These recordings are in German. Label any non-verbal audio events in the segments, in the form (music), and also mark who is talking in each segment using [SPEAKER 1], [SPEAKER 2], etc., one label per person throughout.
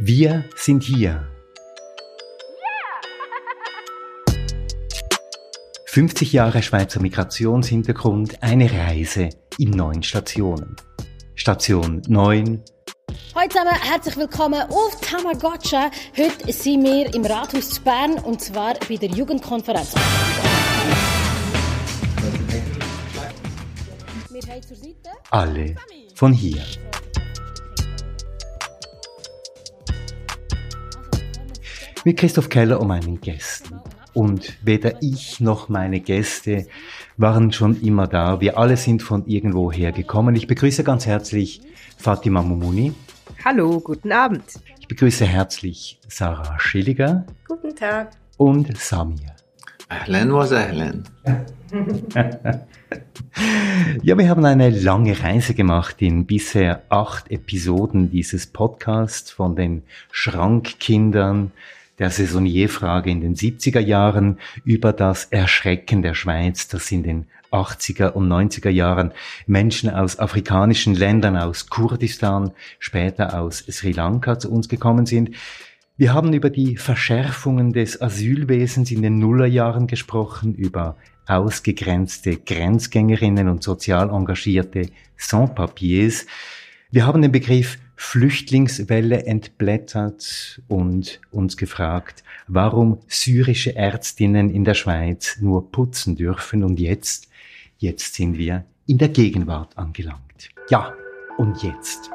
[SPEAKER 1] Wir sind hier. 50 Jahre Schweizer Migrationshintergrund, eine Reise in neun Stationen. Station 9.
[SPEAKER 2] Hallo zusammen, herzlich willkommen auf Tamagotcha. Heute sind wir im Rathaus zu Bern und zwar bei der Jugendkonferenz.
[SPEAKER 1] Alle von hier. Mit Christoph Keller und meinen Gästen. Und weder ich noch meine Gäste waren schon immer da. Wir alle sind von irgendwoher gekommen. Ich begrüße ganz herzlich Fatima Mumuni.
[SPEAKER 3] Hallo, guten Abend.
[SPEAKER 1] Ich begrüße herzlich Sarah Schilliger.
[SPEAKER 4] Guten Tag.
[SPEAKER 1] Und Samir.
[SPEAKER 5] Ahlan was ahlan. (laughs)
[SPEAKER 1] ja, wir haben eine lange Reise gemacht in bisher acht Episoden dieses Podcasts von den Schrankkindern der Saisonierfrage in den 70er Jahren über das Erschrecken der Schweiz, das in den 80er und 90er Jahren Menschen aus afrikanischen Ländern, aus Kurdistan, später aus Sri Lanka zu uns gekommen sind. Wir haben über die Verschärfungen des Asylwesens in den Nullerjahren gesprochen, über ausgegrenzte Grenzgängerinnen und sozial engagierte Sans-Papiers. Wir haben den Begriff Flüchtlingswelle entblättert und uns gefragt, warum syrische Ärztinnen in der Schweiz nur putzen dürfen und jetzt, jetzt sind wir in der Gegenwart angelangt. Ja, und jetzt.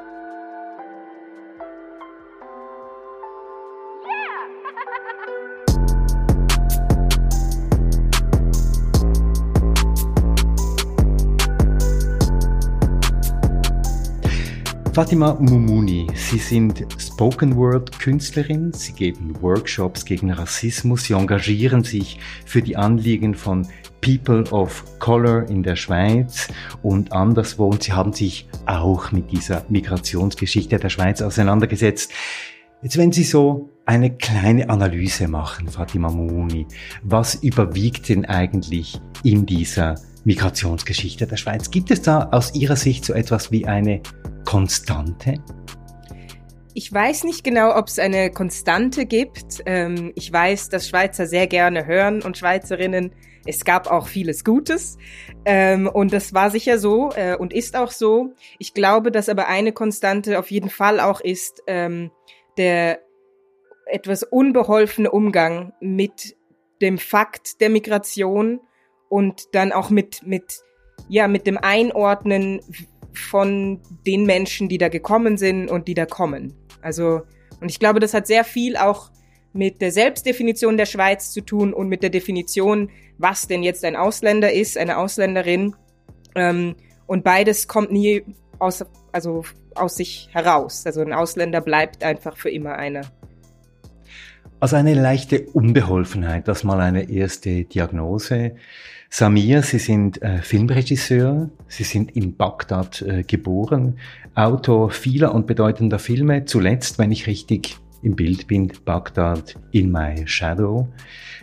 [SPEAKER 1] Fatima Mumuni, Sie sind Spoken Word Künstlerin, Sie geben Workshops gegen Rassismus, Sie engagieren sich für die Anliegen von People of Color in der Schweiz und anderswo und Sie haben sich auch mit dieser Migrationsgeschichte der Schweiz auseinandergesetzt. Jetzt, wenn Sie so eine kleine Analyse machen, Fatima Mumuni, was überwiegt denn eigentlich in dieser Migrationsgeschichte der Schweiz? Gibt es da aus Ihrer Sicht so etwas wie eine Konstante?
[SPEAKER 3] Ich weiß nicht genau, ob es eine Konstante gibt. Ähm, ich weiß, dass Schweizer sehr gerne hören und Schweizerinnen. Es gab auch vieles Gutes. Ähm, und das war sicher so äh, und ist auch so. Ich glaube, dass aber eine Konstante auf jeden Fall auch ist ähm, der etwas unbeholfene Umgang mit dem Fakt der Migration und dann auch mit, mit, ja, mit dem Einordnen, von den Menschen, die da gekommen sind und die da kommen. Also, und ich glaube, das hat sehr viel auch mit der Selbstdefinition der Schweiz zu tun und mit der Definition, was denn jetzt ein Ausländer ist, eine Ausländerin. Ähm, und beides kommt nie aus, also aus sich heraus. Also ein Ausländer bleibt einfach für immer einer.
[SPEAKER 1] Also eine leichte Unbeholfenheit, das mal eine erste Diagnose. Samir, Sie sind äh, Filmregisseur, Sie sind in Bagdad äh, geboren, Autor vieler und bedeutender Filme, zuletzt, wenn ich richtig im Bild bin, Bagdad in My Shadow.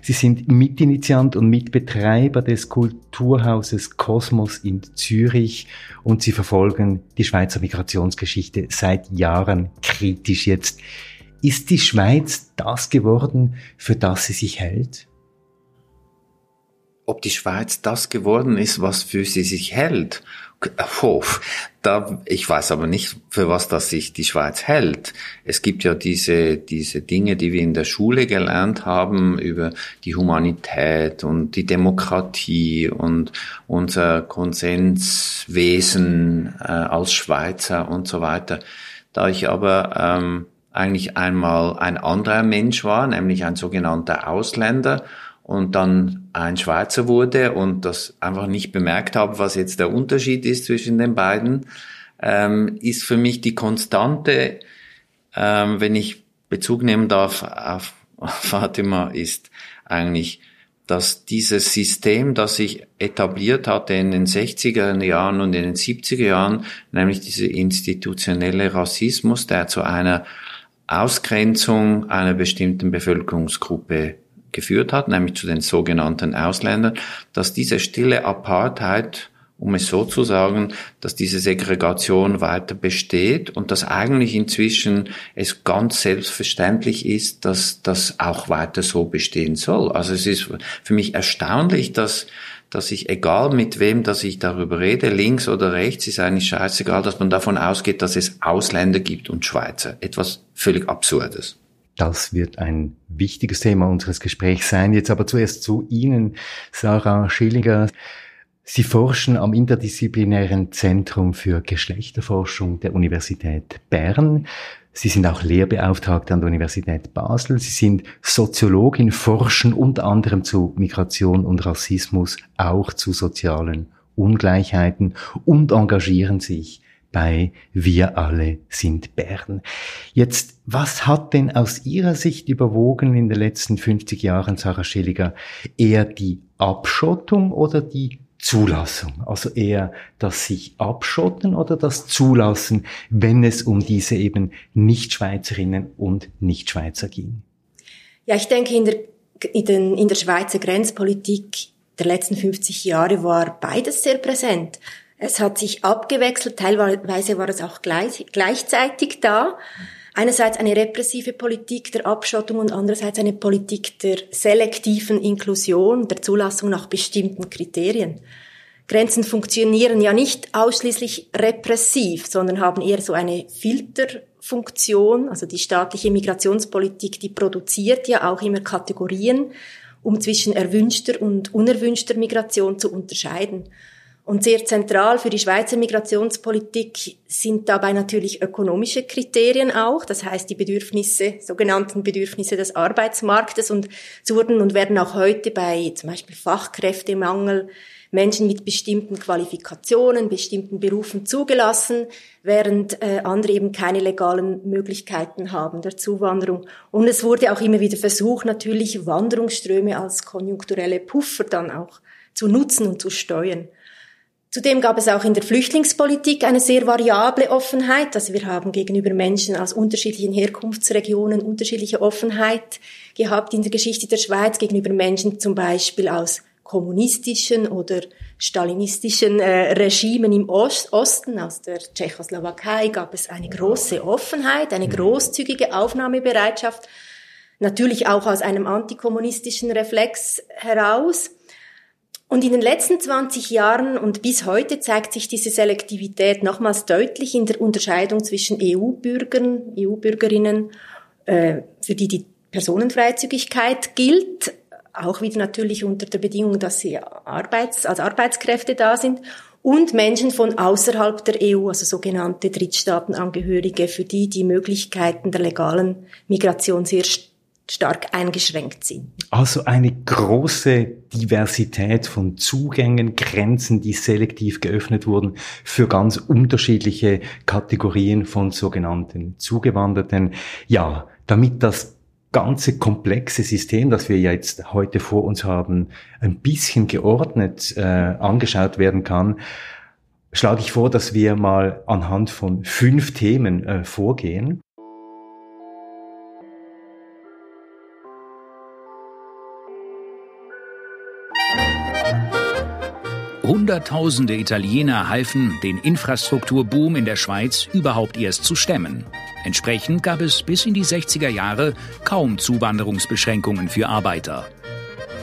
[SPEAKER 1] Sie sind Mitinitiant und Mitbetreiber des Kulturhauses Kosmos in Zürich und Sie verfolgen die Schweizer Migrationsgeschichte seit Jahren kritisch jetzt. Ist die Schweiz das geworden, für das sie sich hält?
[SPEAKER 5] Ob die Schweiz das geworden ist, was für sie sich hält. Oh, da, ich weiß aber nicht, für was das sich die Schweiz hält. Es gibt ja diese, diese Dinge, die wir in der Schule gelernt haben über die Humanität und die Demokratie und unser Konsenswesen äh, als Schweizer und so weiter. Da ich aber ähm, eigentlich einmal ein anderer Mensch war, nämlich ein sogenannter Ausländer, und dann ein Schweizer wurde und das einfach nicht bemerkt habe, was jetzt der Unterschied ist zwischen den beiden, ähm, ist für mich die Konstante, ähm, wenn ich Bezug nehmen darf auf (laughs) Fatima, ist eigentlich, dass dieses System, das sich etabliert hatte in den 60er Jahren und in den 70er Jahren, nämlich dieser institutionelle Rassismus, der zu einer Ausgrenzung einer bestimmten Bevölkerungsgruppe geführt hat, nämlich zu den sogenannten Ausländern, dass diese stille Apartheid um es so zu sagen, dass diese Segregation weiter besteht und dass eigentlich inzwischen es ganz selbstverständlich ist, dass das auch weiter so bestehen soll. Also es ist für mich erstaunlich, dass dass ich, egal mit wem, dass ich darüber rede, links oder rechts, ist eigentlich scheißegal, dass man davon ausgeht, dass es Ausländer gibt und Schweizer. Etwas völlig Absurdes.
[SPEAKER 1] Das wird ein wichtiges Thema unseres Gesprächs sein. Jetzt aber zuerst zu Ihnen, Sarah Schillinger. Sie forschen am Interdisziplinären Zentrum für Geschlechterforschung der Universität Bern. Sie sind auch Lehrbeauftragte an der Universität Basel. Sie sind Soziologin, forschen unter anderem zu Migration und Rassismus, auch zu sozialen Ungleichheiten und engagieren sich bei Wir alle sind Bern. Jetzt, was hat denn aus Ihrer Sicht überwogen in den letzten 50 Jahren, Sarah Schilliger, eher die Abschottung oder die Zulassung, also eher das sich abschotten oder das Zulassen, wenn es um diese eben Nicht-Schweizerinnen und Nicht-Schweizer ging?
[SPEAKER 4] Ja, ich denke, in der, in, den, in der Schweizer Grenzpolitik der letzten 50 Jahre war beides sehr präsent. Es hat sich abgewechselt, teilweise war es auch gleich, gleichzeitig da. Einerseits eine repressive Politik der Abschottung und andererseits eine Politik der selektiven Inklusion, der Zulassung nach bestimmten Kriterien. Grenzen funktionieren ja nicht ausschließlich repressiv, sondern haben eher so eine Filterfunktion. Also die staatliche Migrationspolitik, die produziert ja auch immer Kategorien, um zwischen erwünschter und unerwünschter Migration zu unterscheiden. Und sehr zentral für die Schweizer Migrationspolitik sind dabei natürlich ökonomische Kriterien auch, das heißt die Bedürfnisse, sogenannten Bedürfnisse des Arbeitsmarktes und wurden und werden auch heute bei zum Beispiel Fachkräftemangel Menschen mit bestimmten Qualifikationen, bestimmten Berufen zugelassen, während äh, andere eben keine legalen Möglichkeiten haben der Zuwanderung. Und es wurde auch immer wieder versucht, natürlich Wanderungsströme als konjunkturelle Puffer dann auch zu nutzen und zu steuern. Zudem gab es auch in der Flüchtlingspolitik eine sehr variable Offenheit. Also wir haben gegenüber Menschen aus unterschiedlichen Herkunftsregionen unterschiedliche Offenheit gehabt in der Geschichte der Schweiz gegenüber Menschen zum Beispiel aus kommunistischen oder stalinistischen äh, Regimen im Ost Osten, aus der Tschechoslowakei, gab es eine große Offenheit, eine großzügige Aufnahmebereitschaft, natürlich auch aus einem antikommunistischen Reflex heraus. Und in den letzten 20 Jahren und bis heute zeigt sich diese Selektivität nochmals deutlich in der Unterscheidung zwischen EU-Bürgern, EU-Bürgerinnen, äh, für die die Personenfreizügigkeit gilt, auch wieder natürlich unter der Bedingung, dass sie Arbeits-, als Arbeitskräfte da sind, und Menschen von außerhalb der EU, also sogenannte Drittstaatenangehörige, für die die Möglichkeiten der legalen Migration sehr stark eingeschränkt sind.
[SPEAKER 1] Also eine große Diversität von Zugängen, Grenzen, die selektiv geöffnet wurden für ganz unterschiedliche Kategorien von sogenannten Zugewanderten. Ja, damit das ganze komplexe System, das wir jetzt heute vor uns haben, ein bisschen geordnet äh, angeschaut werden kann, schlage ich vor, dass wir mal anhand von fünf Themen äh, vorgehen.
[SPEAKER 6] Hunderttausende Italiener halfen, den Infrastrukturboom in der Schweiz überhaupt erst zu stemmen. Entsprechend gab es bis in die 60er Jahre kaum Zuwanderungsbeschränkungen für Arbeiter.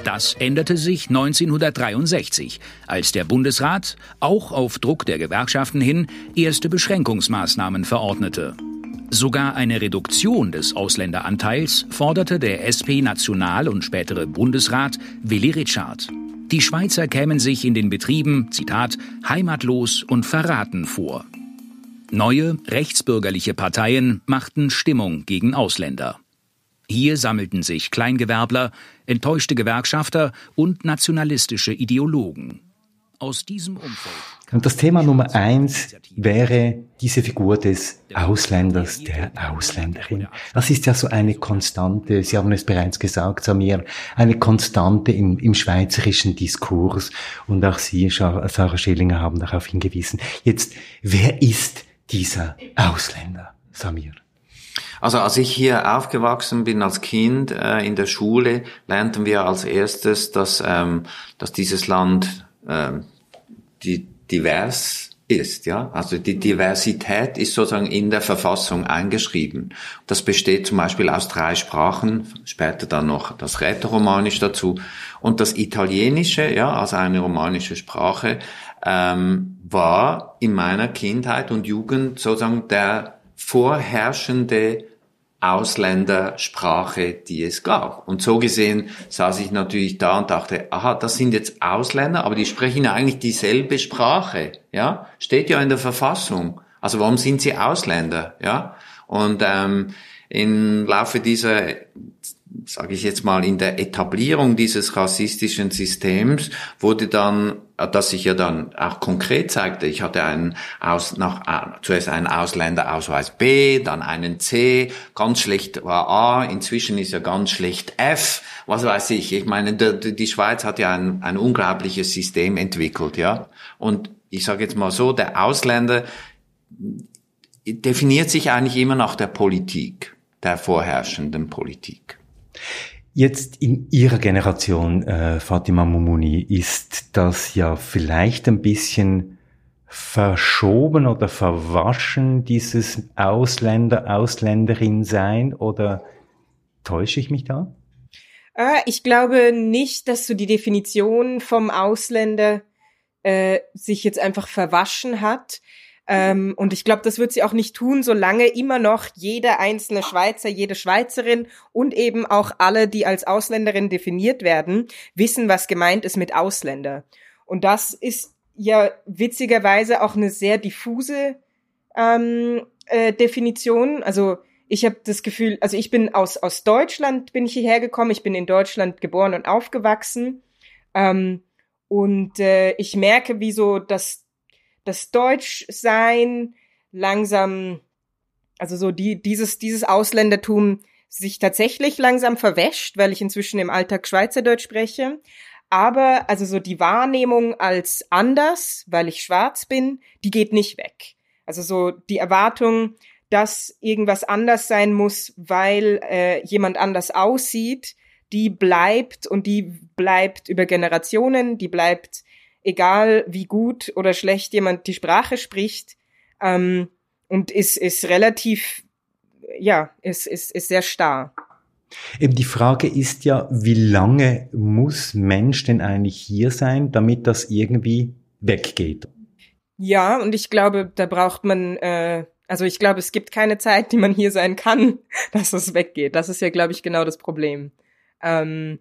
[SPEAKER 6] Das änderte sich 1963, als der Bundesrat, auch auf Druck der Gewerkschaften hin, erste Beschränkungsmaßnahmen verordnete. Sogar eine Reduktion des Ausländeranteils forderte der SP-National- und spätere Bundesrat Willy Richard. Die Schweizer kämen sich in den Betrieben, Zitat, heimatlos und verraten vor. Neue, rechtsbürgerliche Parteien machten Stimmung gegen Ausländer. Hier sammelten sich Kleingewerbler, enttäuschte Gewerkschafter und nationalistische Ideologen. Aus diesem Umfeld
[SPEAKER 1] und das Thema Nummer eins wäre diese Figur des Ausländers, der Ausländerin. Das ist ja so eine Konstante, Sie haben es bereits gesagt, Samir, eine Konstante im, im schweizerischen Diskurs. Und auch Sie, Sarah Schillinger, haben darauf hingewiesen. Jetzt, wer ist dieser Ausländer, Samir?
[SPEAKER 5] Also als ich hier aufgewachsen bin als Kind äh, in der Schule, lernten wir als erstes, dass, ähm, dass dieses Land ähm, die divers ist, ja. Also die Diversität ist sozusagen in der Verfassung eingeschrieben. Das besteht zum Beispiel aus drei Sprachen, später dann noch das Rätoromanisch dazu. Und das Italienische, ja, also eine romanische Sprache, ähm, war in meiner Kindheit und Jugend sozusagen der vorherrschende Ausländersprache, die es gab. Und so gesehen saß ich natürlich da und dachte, aha, das sind jetzt Ausländer, aber die sprechen ja eigentlich dieselbe Sprache, ja, steht ja in der Verfassung. Also warum sind sie Ausländer, ja? Und ähm, im Laufe dieser sage ich jetzt mal, in der Etablierung dieses rassistischen Systems wurde dann, dass sich ja dann auch konkret zeigte, ich hatte einen aus, nach, zuerst einen Ausländerausweis B, dann einen C, ganz schlecht war A, inzwischen ist ja ganz schlecht F, was weiß ich. Ich meine, die, die Schweiz hat ja ein, ein unglaubliches System entwickelt, ja. Und ich sage jetzt mal so, der Ausländer definiert sich eigentlich immer nach der Politik, der vorherrschenden Politik.
[SPEAKER 1] Jetzt in Ihrer Generation, äh, Fatima Mumuni, ist das ja vielleicht ein bisschen verschoben oder verwaschen, dieses Ausländer, Ausländerin sein, oder täusche ich mich da?
[SPEAKER 3] Äh, ich glaube nicht, dass so die Definition vom Ausländer äh, sich jetzt einfach verwaschen hat. Ähm, und ich glaube, das wird sie auch nicht tun, solange immer noch jeder einzelne Schweizer, jede Schweizerin und eben auch alle, die als Ausländerin definiert werden, wissen, was gemeint ist mit Ausländer. Und das ist ja witzigerweise auch eine sehr diffuse ähm, äh, Definition. Also ich habe das Gefühl, also ich bin aus aus Deutschland bin ich hierher gekommen. Ich bin in Deutschland geboren und aufgewachsen. Ähm, und äh, ich merke, wie so das das Deutschsein langsam, also so die, dieses, dieses Ausländertum sich tatsächlich langsam verwäscht, weil ich inzwischen im Alltag Schweizerdeutsch spreche. Aber also so die Wahrnehmung als anders, weil ich schwarz bin, die geht nicht weg. Also so die Erwartung, dass irgendwas anders sein muss, weil äh, jemand anders aussieht, die bleibt und die bleibt über Generationen, die bleibt egal wie gut oder schlecht jemand die Sprache spricht, ähm, und ist, ist relativ, ja, ist, ist, ist sehr starr.
[SPEAKER 1] Eben die Frage ist ja, wie lange muss Mensch denn eigentlich hier sein, damit das irgendwie weggeht?
[SPEAKER 3] Ja, und ich glaube, da braucht man, äh, also ich glaube, es gibt keine Zeit, die man hier sein kann, (laughs) dass es weggeht. Das ist ja, glaube ich, genau das Problem. Ähm,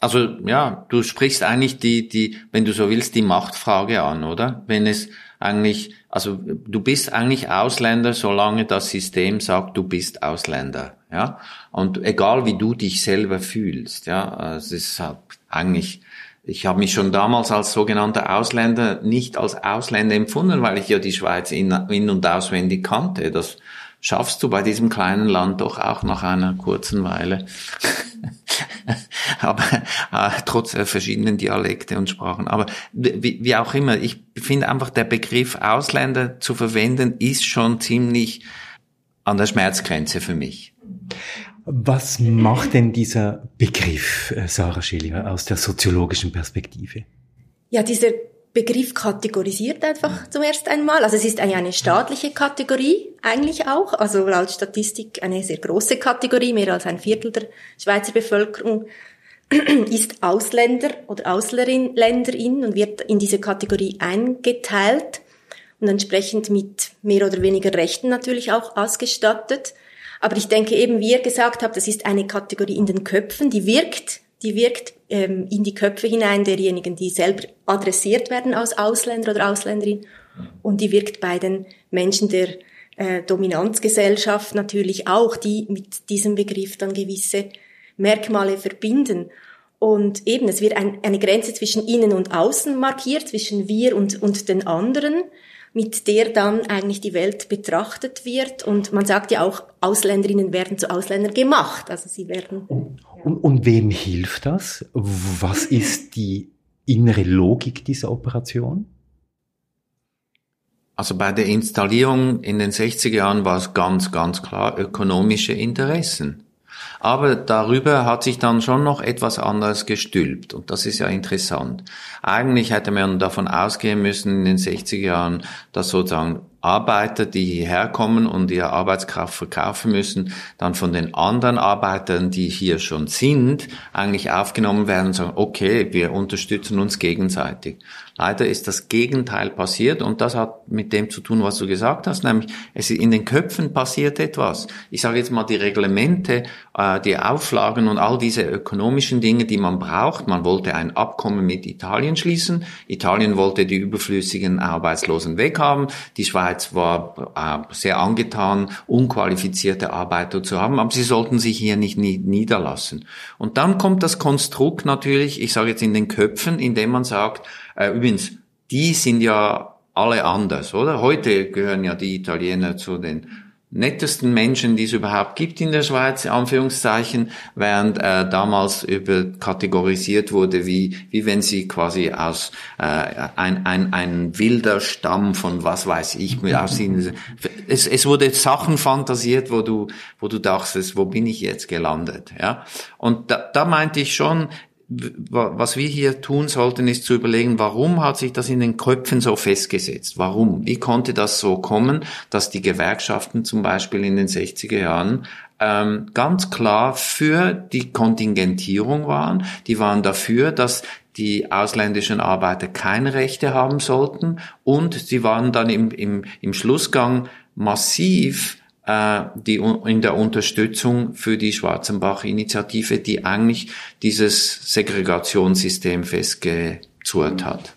[SPEAKER 5] also ja, du sprichst eigentlich die, die, wenn du so willst, die Machtfrage an, oder? Wenn es eigentlich, also du bist eigentlich Ausländer, solange das System sagt, du bist Ausländer, ja. Und egal wie du dich selber fühlst, ja, es ist halt eigentlich, ich habe mich schon damals als sogenannter Ausländer nicht als Ausländer empfunden, weil ich ja die Schweiz in, in und auswendig kannte. Das schaffst du bei diesem kleinen Land doch auch nach einer kurzen Weile. (laughs) aber äh, trotz äh, verschiedenen Dialekte und Sprachen. Aber wie, wie auch immer, ich finde einfach, der Begriff Ausländer zu verwenden, ist schon ziemlich an der Schmerzgrenze für mich.
[SPEAKER 1] Was macht denn dieser Begriff, äh, Sarah Schillinger, aus der soziologischen Perspektive?
[SPEAKER 4] Ja, dieser Begriff kategorisiert einfach zum ersten einmal. Also es ist eine staatliche Kategorie eigentlich auch. Also laut Statistik eine sehr große Kategorie. Mehr als ein Viertel der Schweizer Bevölkerung (clears throat) ist Ausländer oder Ausländerin und wird in diese Kategorie eingeteilt und entsprechend mit mehr oder weniger Rechten natürlich auch ausgestattet. Aber ich denke eben, wie ihr gesagt habt, das ist eine Kategorie in den Köpfen, die wirkt die wirkt ähm, in die Köpfe hinein derjenigen, die selber adressiert werden als Ausländer oder Ausländerin. Und die wirkt bei den Menschen der äh, Dominanzgesellschaft natürlich auch, die mit diesem Begriff dann gewisse Merkmale verbinden. Und eben, es wird ein, eine Grenze zwischen innen und außen markiert, zwischen wir und, und den anderen, mit der dann eigentlich die Welt betrachtet wird. Und man sagt ja auch, Ausländerinnen werden zu Ausländern gemacht. Also sie werden
[SPEAKER 1] und, und wem hilft das? Was ist die innere Logik dieser Operation?
[SPEAKER 5] Also bei der Installierung in den 60er Jahren war es ganz, ganz klar ökonomische Interessen. Aber darüber hat sich dann schon noch etwas anderes gestülpt. Und das ist ja interessant. Eigentlich hätte man davon ausgehen müssen in den 60er Jahren, dass sozusagen Arbeiter, die hierher kommen und ihre Arbeitskraft verkaufen müssen, dann von den anderen Arbeitern, die hier schon sind, eigentlich aufgenommen werden und sagen, okay, wir unterstützen uns gegenseitig. Leider ist das Gegenteil passiert und das hat mit dem zu tun, was du gesagt hast, nämlich es in den Köpfen passiert etwas. Ich sage jetzt mal die Reglemente, äh, die Auflagen und all diese ökonomischen Dinge, die man braucht. Man wollte ein Abkommen mit Italien schließen. Italien wollte die überflüssigen Arbeitslosen weghaben. Die Schweiz war äh, sehr angetan, unqualifizierte Arbeiter zu haben, aber sie sollten sich hier nicht niederlassen. Und dann kommt das Konstrukt natürlich, ich sage jetzt in den Köpfen, indem man sagt, äh, übrigens, die sind ja alle anders, oder? Heute gehören ja die Italiener zu den nettesten Menschen, die es überhaupt gibt in der Schweiz, Anführungszeichen, während äh, damals über kategorisiert wurde, wie, wie wenn sie quasi aus äh, ein, ein, ein wilder Stamm von was weiß ich, aus es, es wurde Sachen fantasiert, wo du, wo du dachtest, wo bin ich jetzt gelandet, ja? Und da, da meinte ich schon, was wir hier tun sollten, ist zu überlegen, warum hat sich das in den Köpfen so festgesetzt? Warum? Wie konnte das so kommen, dass die Gewerkschaften zum Beispiel in den 60er Jahren ähm, ganz klar für die Kontingentierung waren? Die waren dafür, dass die ausländischen Arbeiter keine Rechte haben sollten und sie waren dann im, im, im Schlussgang massiv die, in der Unterstützung für die Schwarzenbach-Initiative, die eigentlich dieses Segregationssystem festgezurrt hat.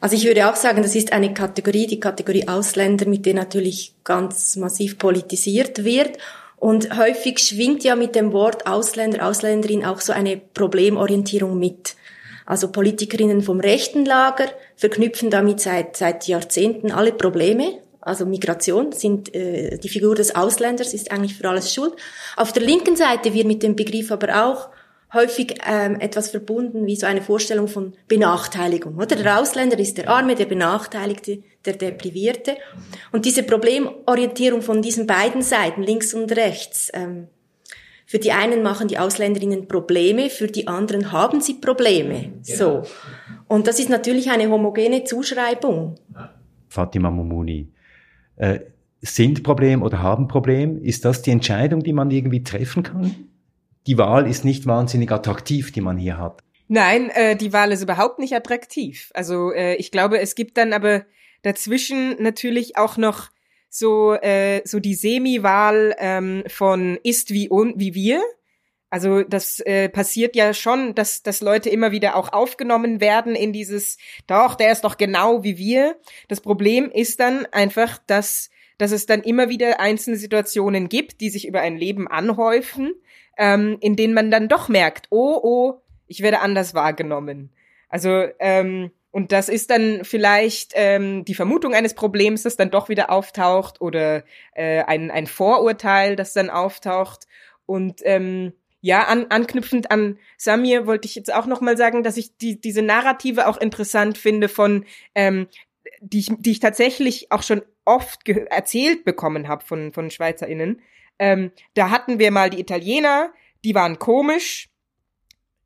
[SPEAKER 4] Also ich würde auch sagen, das ist eine Kategorie, die Kategorie Ausländer, mit der natürlich ganz massiv politisiert wird. Und häufig schwingt ja mit dem Wort Ausländer, Ausländerin auch so eine Problemorientierung mit. Also Politikerinnen vom rechten Lager verknüpfen damit seit, seit Jahrzehnten alle Probleme, also Migration, sind äh, die Figur des Ausländers ist eigentlich für alles schuld. Auf der linken Seite wird mit dem Begriff aber auch häufig ähm, etwas verbunden wie so eine Vorstellung von Benachteiligung. Oder der Ausländer ist der Arme, der Benachteiligte, der Deprivierte. Und diese Problemorientierung von diesen beiden Seiten, links und rechts, ähm, für die einen machen die Ausländerinnen Probleme, für die anderen haben sie Probleme. Ja. So. Und das ist natürlich eine homogene Zuschreibung.
[SPEAKER 1] Fatima Mumuni, äh, sind Problem oder haben Problem? Ist das die Entscheidung, die man irgendwie treffen kann? Die Wahl ist nicht wahnsinnig attraktiv, die man hier hat.
[SPEAKER 3] Nein, äh, die Wahl ist überhaupt nicht attraktiv. Also äh, ich glaube, es gibt dann aber dazwischen natürlich auch noch so äh, so die Semi-Wahl ähm, von ist wie un wie wir. Also das äh, passiert ja schon, dass, dass Leute immer wieder auch aufgenommen werden in dieses, doch, der ist doch genau wie wir. Das Problem ist dann einfach, dass, dass es dann immer wieder einzelne Situationen gibt, die sich über ein Leben anhäufen, ähm, in denen man dann doch merkt, oh, oh, ich werde anders wahrgenommen. Also, ähm, und das ist dann vielleicht ähm, die Vermutung eines Problems, das dann doch wieder auftaucht oder äh, ein, ein Vorurteil, das dann auftaucht. Und ähm, ja, an, anknüpfend an Samir wollte ich jetzt auch noch mal sagen, dass ich die, diese Narrative auch interessant finde von, ähm, die, ich, die ich tatsächlich auch schon oft erzählt bekommen habe von, von SchweizerInnen. Ähm, da hatten wir mal die Italiener, die waren komisch,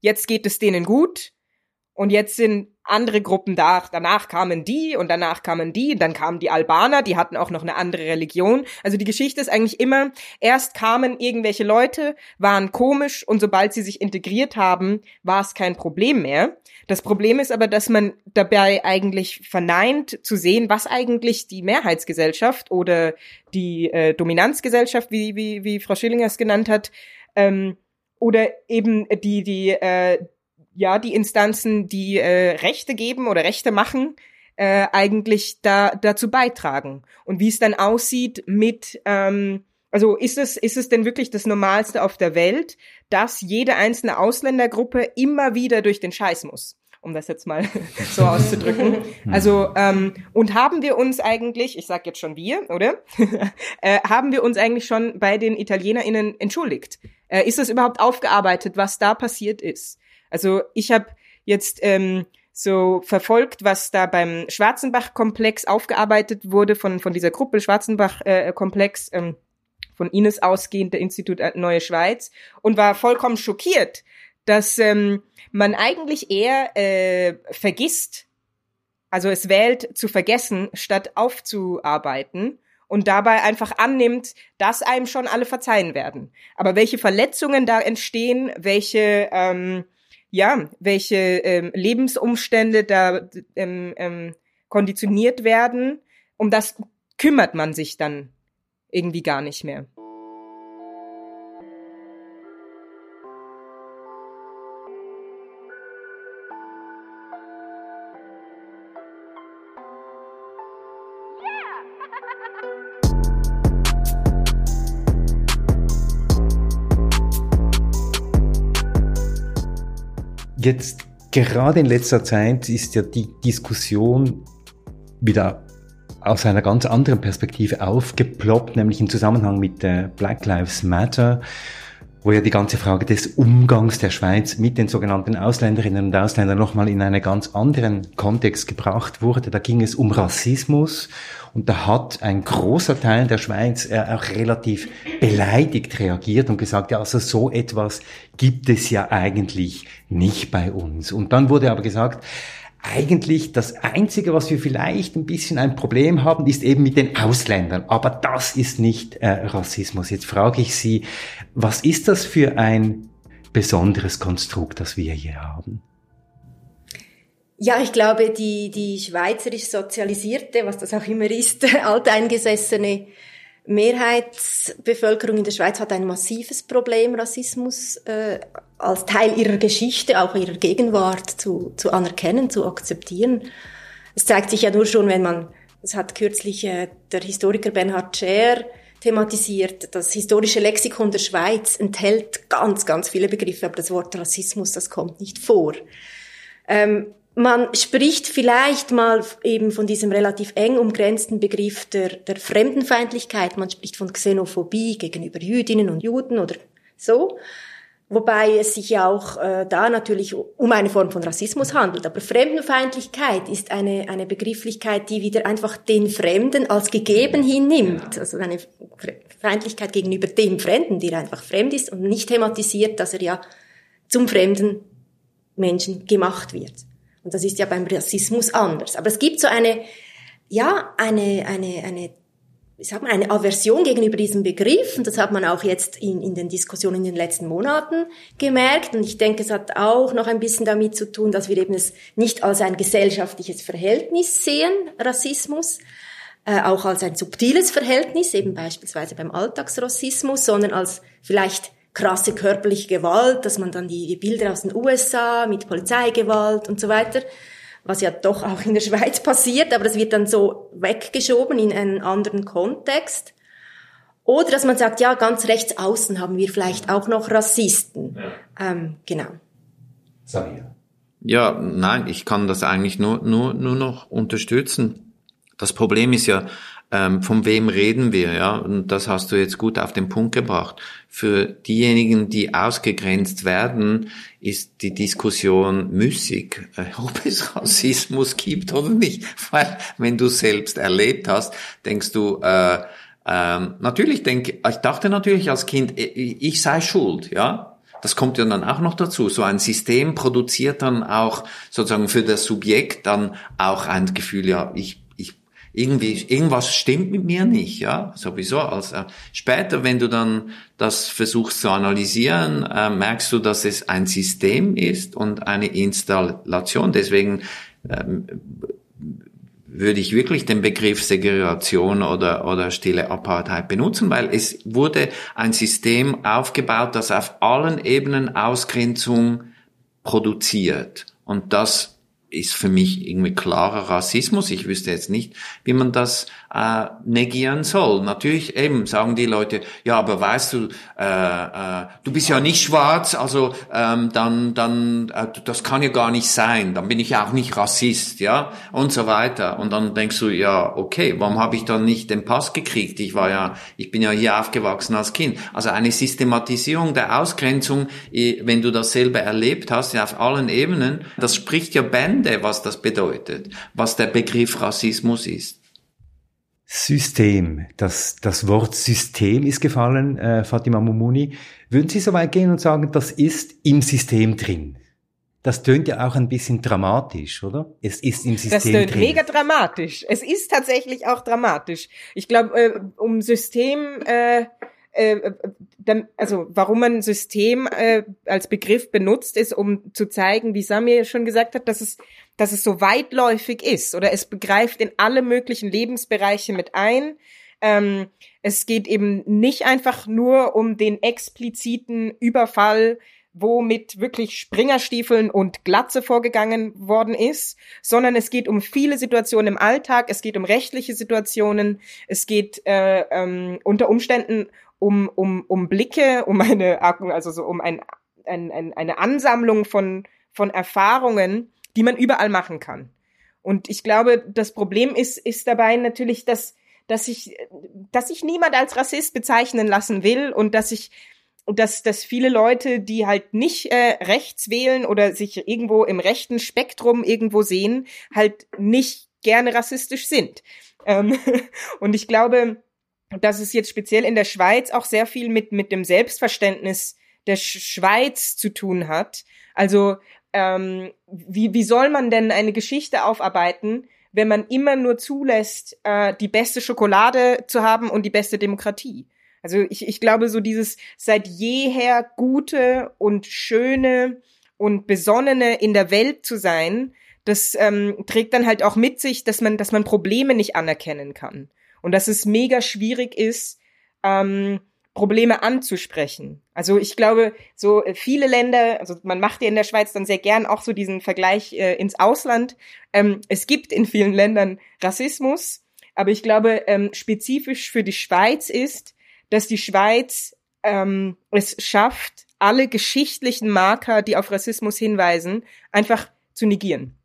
[SPEAKER 3] jetzt geht es denen gut und jetzt sind andere Gruppen da, danach kamen die und danach kamen die, dann kamen die Albaner, die hatten auch noch eine andere Religion. Also die Geschichte ist eigentlich immer, erst kamen irgendwelche Leute, waren komisch und sobald sie sich integriert haben, war es kein Problem mehr. Das Problem ist aber, dass man dabei eigentlich verneint zu sehen, was eigentlich die Mehrheitsgesellschaft oder die äh, Dominanzgesellschaft, wie, wie, wie Frau Schillinger es genannt hat, ähm, oder eben die, die, äh, ja die Instanzen, die äh, Rechte geben oder Rechte machen, äh, eigentlich da dazu beitragen. Und wie es dann aussieht mit ähm, also ist es, ist es denn wirklich das Normalste auf der Welt, dass jede einzelne Ausländergruppe immer wieder durch den Scheiß muss? Um das jetzt mal (laughs) so auszudrücken. Also, ähm, und haben wir uns eigentlich, ich sag jetzt schon wir, oder? (laughs) äh, haben wir uns eigentlich schon bei den ItalienerInnen entschuldigt? Äh, ist das überhaupt aufgearbeitet, was da passiert ist? Also ich habe jetzt ähm, so verfolgt, was da beim Schwarzenbach-Komplex aufgearbeitet wurde von, von dieser Gruppe Schwarzenbach-Komplex. Äh, ähm, von Ines ausgehend, der Institut Neue Schweiz, und war vollkommen schockiert, dass ähm, man eigentlich eher äh, vergisst, also es wählt zu vergessen, statt aufzuarbeiten und dabei einfach annimmt, dass einem schon alle verzeihen werden. Aber welche Verletzungen da entstehen, welche ähm, ja, welche ähm, Lebensumstände da ähm, ähm, konditioniert werden, um das kümmert man sich dann irgendwie gar nicht mehr.
[SPEAKER 1] Jetzt gerade in letzter Zeit ist ja die Diskussion wieder aus einer ganz anderen Perspektive aufgeploppt, nämlich im Zusammenhang mit der Black Lives Matter, wo ja die ganze Frage des Umgangs der Schweiz mit den sogenannten Ausländerinnen und Ausländern nochmal in einen ganz anderen Kontext gebracht wurde. Da ging es um Rassismus und da hat ein großer Teil der Schweiz äh, auch relativ beleidigt reagiert und gesagt, ja, also so etwas gibt es ja eigentlich nicht bei uns. Und dann wurde aber gesagt, eigentlich das Einzige, was wir vielleicht ein bisschen ein Problem haben, ist eben mit den Ausländern. Aber das ist nicht äh, Rassismus. Jetzt frage ich Sie, was ist das für ein besonderes Konstrukt, das wir hier haben?
[SPEAKER 4] Ja, ich glaube, die, die schweizerisch sozialisierte, was das auch immer ist, (laughs) alteingesessene Mehrheitsbevölkerung in der Schweiz hat ein massives Problem, Rassismus äh, als Teil ihrer Geschichte, auch ihrer Gegenwart zu, zu anerkennen, zu akzeptieren. Es zeigt sich ja nur schon, wenn man, das hat kürzlich äh, der Historiker Bernhard Scher thematisiert, das historische Lexikon der Schweiz enthält ganz, ganz viele Begriffe, aber das Wort Rassismus, das kommt nicht vor. Ähm, man spricht vielleicht mal eben von diesem relativ eng umgrenzten Begriff der, der Fremdenfeindlichkeit. Man spricht von Xenophobie gegenüber Jüdinnen und Juden oder so. Wobei es sich ja auch äh, da natürlich um eine Form von Rassismus handelt. Aber Fremdenfeindlichkeit ist eine, eine Begrifflichkeit, die wieder einfach den Fremden als gegeben hinnimmt. Also eine Feindlichkeit gegenüber dem Fremden, der einfach fremd ist und nicht thematisiert, dass er ja zum fremden Menschen gemacht wird. Und das ist ja beim Rassismus anders. Aber es gibt so eine, ja, eine, eine, eine, ich sag mal, eine Aversion gegenüber diesem Begriff. Und das hat man auch jetzt in, in den Diskussionen in den letzten Monaten gemerkt. Und ich denke, es hat auch noch ein bisschen damit zu tun, dass wir eben es nicht als ein gesellschaftliches Verhältnis sehen, Rassismus, äh, auch als ein subtiles Verhältnis, eben beispielsweise beim Alltagsrassismus, sondern als vielleicht krasse körperliche Gewalt, dass man dann die, die Bilder aus den USA mit Polizeigewalt und so weiter, was ja doch auch in der Schweiz passiert, aber das wird dann so weggeschoben in einen anderen Kontext. Oder dass man sagt, ja, ganz rechts außen haben wir vielleicht auch noch Rassisten. Ja. Ähm, genau.
[SPEAKER 5] Samir. Ja, nein, ich kann das eigentlich nur, nur, nur noch unterstützen. Das Problem ist ja, ähm, von wem reden wir, ja? Und das hast du jetzt gut auf den Punkt gebracht. Für diejenigen, die ausgegrenzt werden, ist die Diskussion müßig, äh, ob es (laughs) Rassismus gibt oder nicht. Weil, wenn du selbst erlebt hast, denkst du, äh, ähm, natürlich denke, ich dachte natürlich als Kind, äh, ich sei schuld, ja? Das kommt ja dann auch noch dazu. So ein System produziert dann auch sozusagen für das Subjekt dann auch ein Gefühl, ja, ich irgendwie, irgendwas stimmt mit mir nicht, ja, sowieso. Also später, wenn du dann das versuchst zu analysieren, äh, merkst du, dass es ein System ist und eine Installation. Deswegen ähm, würde ich wirklich den Begriff Segregation oder, oder stille Apartheid benutzen, weil es wurde ein System aufgebaut, das auf allen Ebenen Ausgrenzung produziert. Und das ist für mich irgendwie klarer Rassismus. Ich wüsste jetzt nicht, wie man das äh, negieren soll. Natürlich eben sagen die Leute, ja, aber weißt du, äh, äh, du bist ja nicht schwarz, also ähm, dann, dann, äh, das kann ja gar nicht sein. Dann bin ich ja auch nicht Rassist, ja, und so weiter. Und dann denkst du, ja, okay, warum habe ich dann nicht den Pass gekriegt? Ich war ja, ich bin ja hier aufgewachsen als Kind. Also eine Systematisierung der Ausgrenzung, wenn du das selber erlebt hast, ja, auf allen Ebenen, das spricht ja Bände, was das bedeutet, was der Begriff Rassismus ist.
[SPEAKER 1] System. Das, das Wort System ist gefallen, äh, Fatima Mumuni. Würden Sie so weit gehen und sagen, das ist im System drin? Das tönt ja auch ein bisschen dramatisch, oder? Es ist im System
[SPEAKER 3] Das tönt
[SPEAKER 1] drin.
[SPEAKER 3] mega dramatisch. Es ist tatsächlich auch dramatisch. Ich glaube, äh, um System, äh, äh, dann, also warum man System äh, als Begriff benutzt, ist, um zu zeigen, wie Samir schon gesagt hat, dass es, dass es so weitläufig ist oder es begreift in alle möglichen Lebensbereiche mit ein. Ähm, es geht eben nicht einfach nur um den expliziten Überfall wo mit wirklich Springerstiefeln und Glatze vorgegangen worden ist, sondern es geht um viele Situationen im Alltag, es geht um rechtliche Situationen, es geht äh, ähm, unter Umständen um, um, um Blicke, um eine, also so um ein, ein, ein, eine Ansammlung von, von Erfahrungen, die man überall machen kann. Und ich glaube, das Problem ist, ist dabei natürlich, dass, dass ich, dass ich niemand als Rassist bezeichnen lassen will und dass ich dass, dass viele Leute, die halt nicht äh, rechts wählen oder sich irgendwo im rechten Spektrum irgendwo sehen, halt nicht gerne rassistisch sind. Ähm, (laughs) und ich glaube, dass es jetzt speziell in der Schweiz auch sehr viel mit, mit dem Selbstverständnis der Schweiz zu tun hat. Also ähm, wie, wie soll man denn eine Geschichte aufarbeiten, wenn man immer nur zulässt, äh, die beste Schokolade zu haben und die beste Demokratie? Also ich, ich glaube, so dieses seit jeher gute und schöne und besonnene in der Welt zu sein, das ähm, trägt dann halt auch mit sich, dass man, dass man Probleme nicht anerkennen kann. Und dass es mega schwierig ist, ähm, Probleme anzusprechen. Also ich glaube, so viele Länder, also man macht ja in der Schweiz dann sehr gern auch so diesen Vergleich äh, ins Ausland. Ähm, es gibt in vielen Ländern Rassismus, aber ich glaube, ähm, spezifisch für die Schweiz ist, dass die Schweiz ähm, es schafft, alle geschichtlichen Marker, die auf Rassismus hinweisen, einfach zu negieren.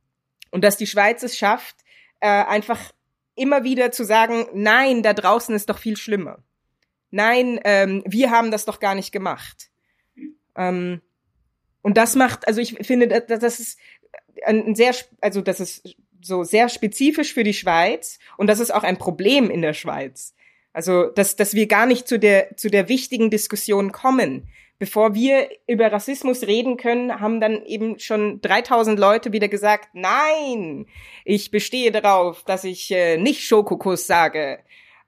[SPEAKER 3] Und dass die Schweiz es schafft, äh, einfach immer wieder zu sagen, nein, da draußen ist doch viel schlimmer. Nein, ähm, wir haben das doch gar nicht gemacht. Ähm, und das macht, also ich finde, das, das ist ein sehr, also das ist so sehr spezifisch für die Schweiz und das ist auch ein Problem in der Schweiz. Also, dass, dass wir gar nicht zu der, zu der wichtigen Diskussion kommen. Bevor wir über Rassismus reden können, haben dann eben schon 3000 Leute wieder gesagt, nein, ich bestehe darauf, dass ich äh, nicht Schokokuss sage.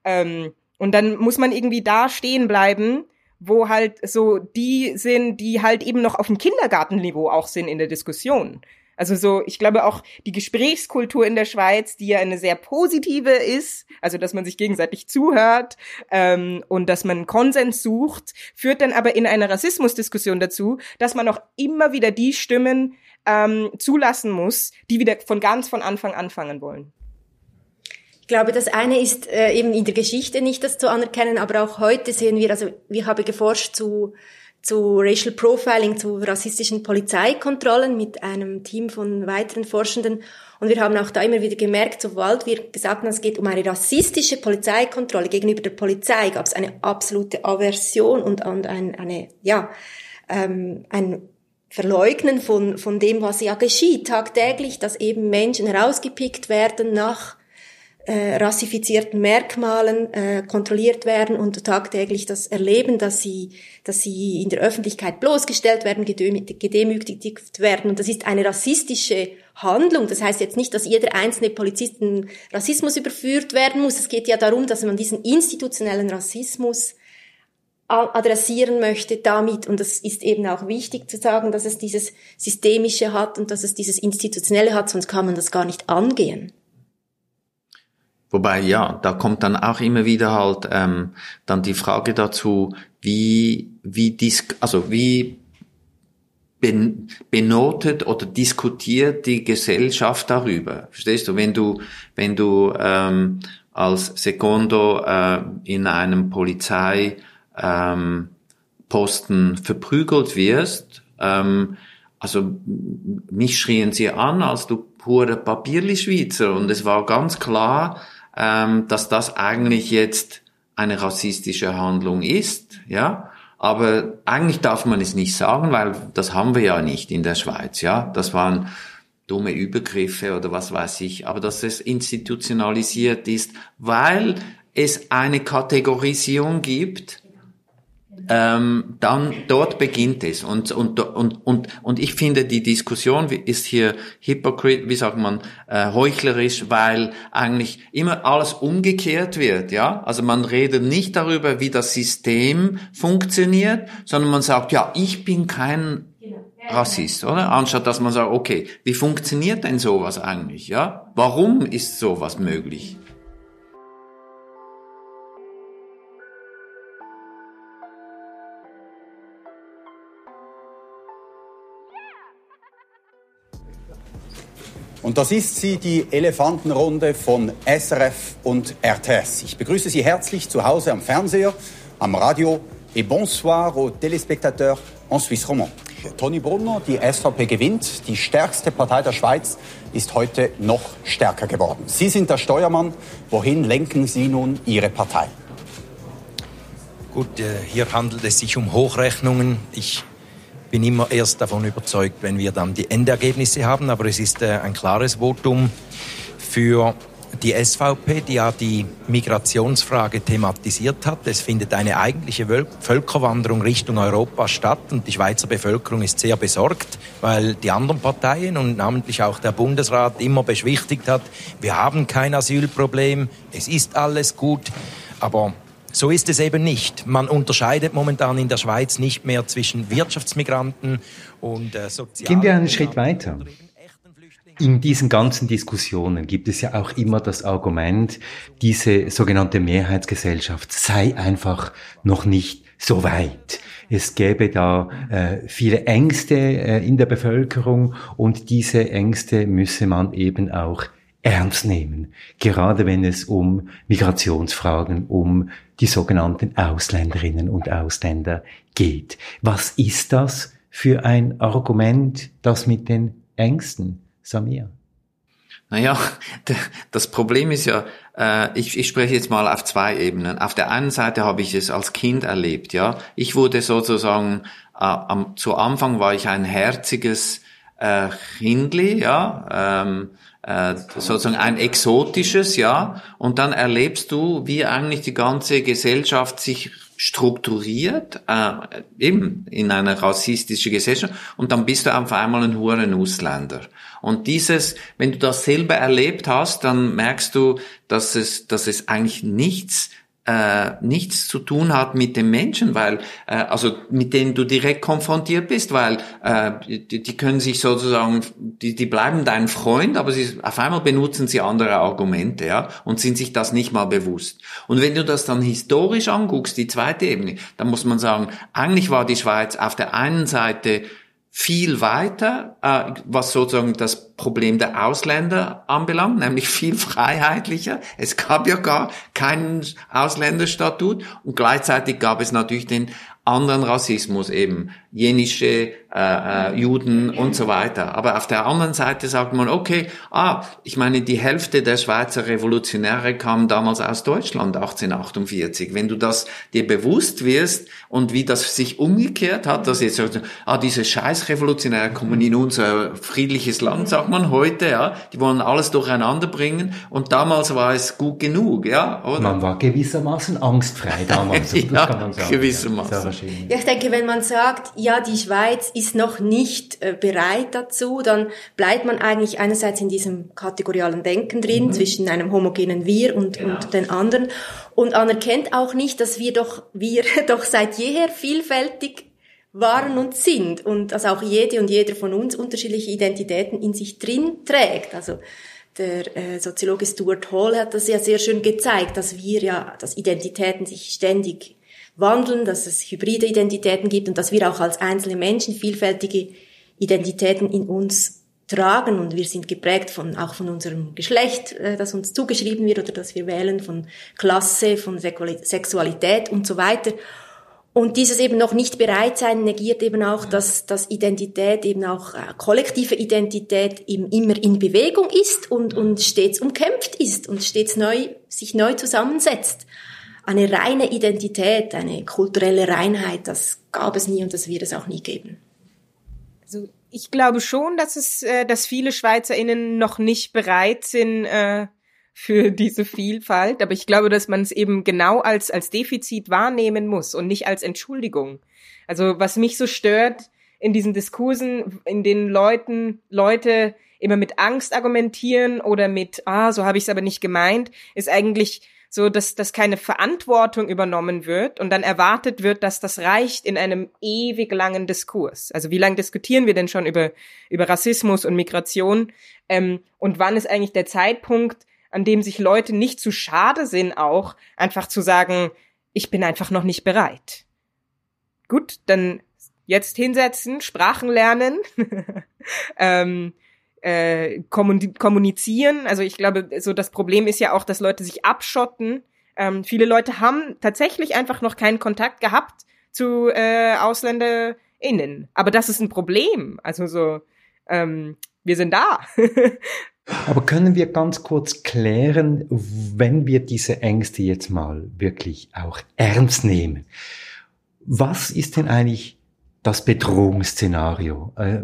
[SPEAKER 3] Ähm, und dann muss man irgendwie da stehen bleiben, wo halt so die sind, die halt eben noch auf dem Kindergartenniveau auch sind in der Diskussion. Also so, ich glaube auch die Gesprächskultur in der Schweiz, die ja eine sehr positive ist, also dass man sich gegenseitig zuhört ähm, und dass man Konsens sucht, führt dann aber in einer Rassismusdiskussion dazu, dass man auch immer wieder die Stimmen ähm, zulassen muss, die wieder von ganz von Anfang anfangen wollen.
[SPEAKER 4] Ich glaube, das eine ist äh, eben in der Geschichte nicht das zu anerkennen, aber auch heute sehen wir, also wir haben geforscht zu zu Racial Profiling, zu rassistischen Polizeikontrollen mit einem Team von weiteren Forschenden. Und wir haben auch da immer wieder gemerkt, sobald wir gesagt haben, es geht um eine rassistische Polizeikontrolle gegenüber der Polizei, gab es eine absolute Aversion und, und ein, eine, ja, ähm, ein Verleugnen von, von dem, was ja geschieht tagtäglich, dass eben Menschen herausgepickt werden nach äh, rassifizierten Merkmalen äh, kontrolliert werden und tagtäglich das erleben, dass sie, dass sie in der Öffentlichkeit bloßgestellt werden, gedemütigt werden. Und das ist eine rassistische Handlung. Das heißt jetzt nicht, dass jeder einzelne Polizist in Rassismus überführt werden muss. Es geht ja darum, dass man diesen institutionellen Rassismus adressieren möchte damit. Und das ist eben auch wichtig zu sagen, dass es dieses Systemische hat und dass es dieses Institutionelle hat, sonst kann man das gar nicht angehen.
[SPEAKER 5] Wobei, ja, da kommt dann auch immer wieder halt ähm, dann die Frage dazu, wie, wie disk also wie ben benotet oder diskutiert die Gesellschaft darüber. Verstehst du, wenn du, wenn du ähm, als Secondo äh, in einem Polizei ähm, verprügelt wirst, ähm, also mich schrien sie an als du pure Papierli-Schweizer und es war ganz klar, ähm, dass das eigentlich jetzt eine rassistische Handlung ist, ja. Aber eigentlich darf man es nicht sagen, weil das haben wir ja nicht in der Schweiz, ja. Das waren dumme Übergriffe oder was weiß ich, aber dass es institutionalisiert ist, weil es eine Kategorisierung gibt, ähm, dann dort beginnt es. Und, und, und, und, und ich finde, die Diskussion ist hier hypocrite, wie sagt man, äh, heuchlerisch, weil eigentlich immer alles umgekehrt wird. Ja, Also man redet nicht darüber, wie das System funktioniert, sondern man sagt, ja, ich bin kein Rassist, oder? Anstatt dass man sagt, okay, wie funktioniert denn sowas eigentlich? Ja, Warum ist sowas möglich?
[SPEAKER 7] Und das ist sie, die Elefantenrunde von SRF und RTS. Ich begrüße Sie herzlich zu Hause am Fernseher, am Radio et bonsoir aux téléspectateurs en Suisse romand. Toni Brunner, die SVP gewinnt. Die stärkste Partei der Schweiz ist heute noch stärker geworden. Sie sind der Steuermann. Wohin lenken Sie nun Ihre Partei?
[SPEAKER 8] Gut, äh, hier handelt es sich um Hochrechnungen. Ich bin immer erst davon überzeugt, wenn wir dann die Endergebnisse haben. Aber es ist äh, ein klares Votum für die SVP, die ja die Migrationsfrage thematisiert hat. Es findet eine eigentliche Völkerwanderung Richtung Europa statt und die Schweizer Bevölkerung ist sehr besorgt, weil die anderen Parteien und namentlich auch der Bundesrat immer beschwichtigt hat, wir haben kein Asylproblem, es ist alles gut, aber so ist es eben nicht. Man unterscheidet momentan in der Schweiz nicht mehr zwischen Wirtschaftsmigranten und äh, Sozial.
[SPEAKER 1] Gehen wir einen Schritt weiter. In diesen ganzen Diskussionen gibt es ja auch immer das Argument, diese sogenannte Mehrheitsgesellschaft sei einfach noch nicht so weit. Es gäbe da äh, viele Ängste äh, in der Bevölkerung und diese Ängste müsse man eben auch ernst nehmen, gerade wenn es um Migrationsfragen, um die sogenannten Ausländerinnen und Ausländer geht. Was ist das für ein Argument, das mit den Ängsten, Samir?
[SPEAKER 5] Naja, das Problem ist ja, äh, ich, ich spreche jetzt mal auf zwei Ebenen. Auf der einen Seite habe ich es als Kind erlebt, ja. Ich wurde sozusagen, äh, am, zu Anfang war ich ein herziges äh, Kindli, ja. Ähm, äh, sozusagen ein exotisches, ja, und dann erlebst du, wie eigentlich die ganze Gesellschaft sich strukturiert, äh, eben in einer rassistischen Gesellschaft, und dann bist du auf einmal ein hoher Ausländer. Und dieses, wenn du das selber erlebt hast, dann merkst du, dass es, dass es eigentlich nichts äh, nichts zu tun hat mit dem Menschen, weil äh, also mit denen du direkt konfrontiert bist, weil äh, die, die können sich sozusagen, die, die bleiben dein Freund, aber sie, auf einmal benutzen sie andere Argumente, ja, und sind sich das nicht mal bewusst. Und wenn du das dann historisch anguckst, die zweite Ebene, dann muss man sagen, eigentlich war die Schweiz auf der einen Seite viel weiter, äh, was sozusagen das Problem der Ausländer anbelangt, nämlich viel freiheitlicher. Es gab ja gar keinen Ausländerstatut und gleichzeitig gab es natürlich den anderen Rassismus eben, jenische äh, äh, Juden und so weiter. Aber auf der anderen Seite sagt man, okay, ah, ich meine, die Hälfte der Schweizer Revolutionäre kamen damals aus Deutschland 1848. Wenn du das dir bewusst wirst und wie das sich umgekehrt hat, dass jetzt ah, diese Scheißrevolutionäre kommen in unser friedliches Land, sagt man heute, ja, die wollen alles durcheinander bringen und damals war es gut genug, ja,
[SPEAKER 1] oder? Man war gewissermaßen angstfrei damals, (laughs)
[SPEAKER 5] ja, das kann man sagen. gewissermaßen.
[SPEAKER 4] Ja, ich denke, wenn man sagt, ja, die Schweiz ist ist noch nicht äh, bereit dazu, dann bleibt man eigentlich einerseits in diesem kategorialen Denken drin, mhm. zwischen einem homogenen Wir und, genau. und den anderen und anerkennt auch nicht, dass wir doch, wir (laughs) doch seit jeher vielfältig waren und sind und dass auch jede und jeder von uns unterschiedliche Identitäten in sich drin trägt. Also der äh, Soziologe Stuart Hall hat das ja sehr schön gezeigt, dass wir ja, dass Identitäten sich ständig wandeln, dass es hybride Identitäten gibt und dass wir auch als einzelne Menschen vielfältige Identitäten in uns tragen. Und wir sind geprägt von auch von unserem Geschlecht, äh, das uns zugeschrieben wird oder das wir wählen, von Klasse, von Sexualität und so weiter. Und dieses eben noch nicht bereit sein negiert eben auch, dass, dass Identität eben auch äh, kollektive Identität eben immer in Bewegung ist und, und stets umkämpft ist und stets neu, sich neu zusammensetzt eine reine Identität, eine kulturelle Reinheit, das gab es nie und das wird es auch nie geben.
[SPEAKER 3] Also ich glaube schon, dass es, äh, dass viele SchweizerInnen noch nicht bereit sind äh, für diese Vielfalt. Aber ich glaube, dass man es eben genau als als Defizit wahrnehmen muss und nicht als Entschuldigung. Also was mich so stört in diesen Diskursen, in denen Leuten Leute immer mit Angst argumentieren oder mit ah so habe ich es aber nicht gemeint, ist eigentlich so dass, dass keine Verantwortung übernommen wird und dann erwartet wird, dass das reicht in einem ewig langen Diskurs. Also wie lange diskutieren wir denn schon über, über Rassismus und Migration? Ähm, und wann ist eigentlich der Zeitpunkt, an dem sich Leute nicht zu schade sind, auch einfach zu sagen, ich bin einfach noch nicht bereit. Gut, dann jetzt hinsetzen, Sprachen lernen, (laughs) ähm, äh, kommunizieren. Also ich glaube, so das Problem ist ja auch, dass Leute sich abschotten. Ähm, viele Leute haben tatsächlich einfach noch keinen Kontakt gehabt zu äh, AusländerInnen. Aber das ist ein Problem. Also so, ähm, wir sind da. (laughs)
[SPEAKER 1] Aber können wir ganz kurz klären, wenn wir diese Ängste jetzt mal wirklich auch ernst nehmen? Was ist denn eigentlich das Bedrohungsszenario? Äh,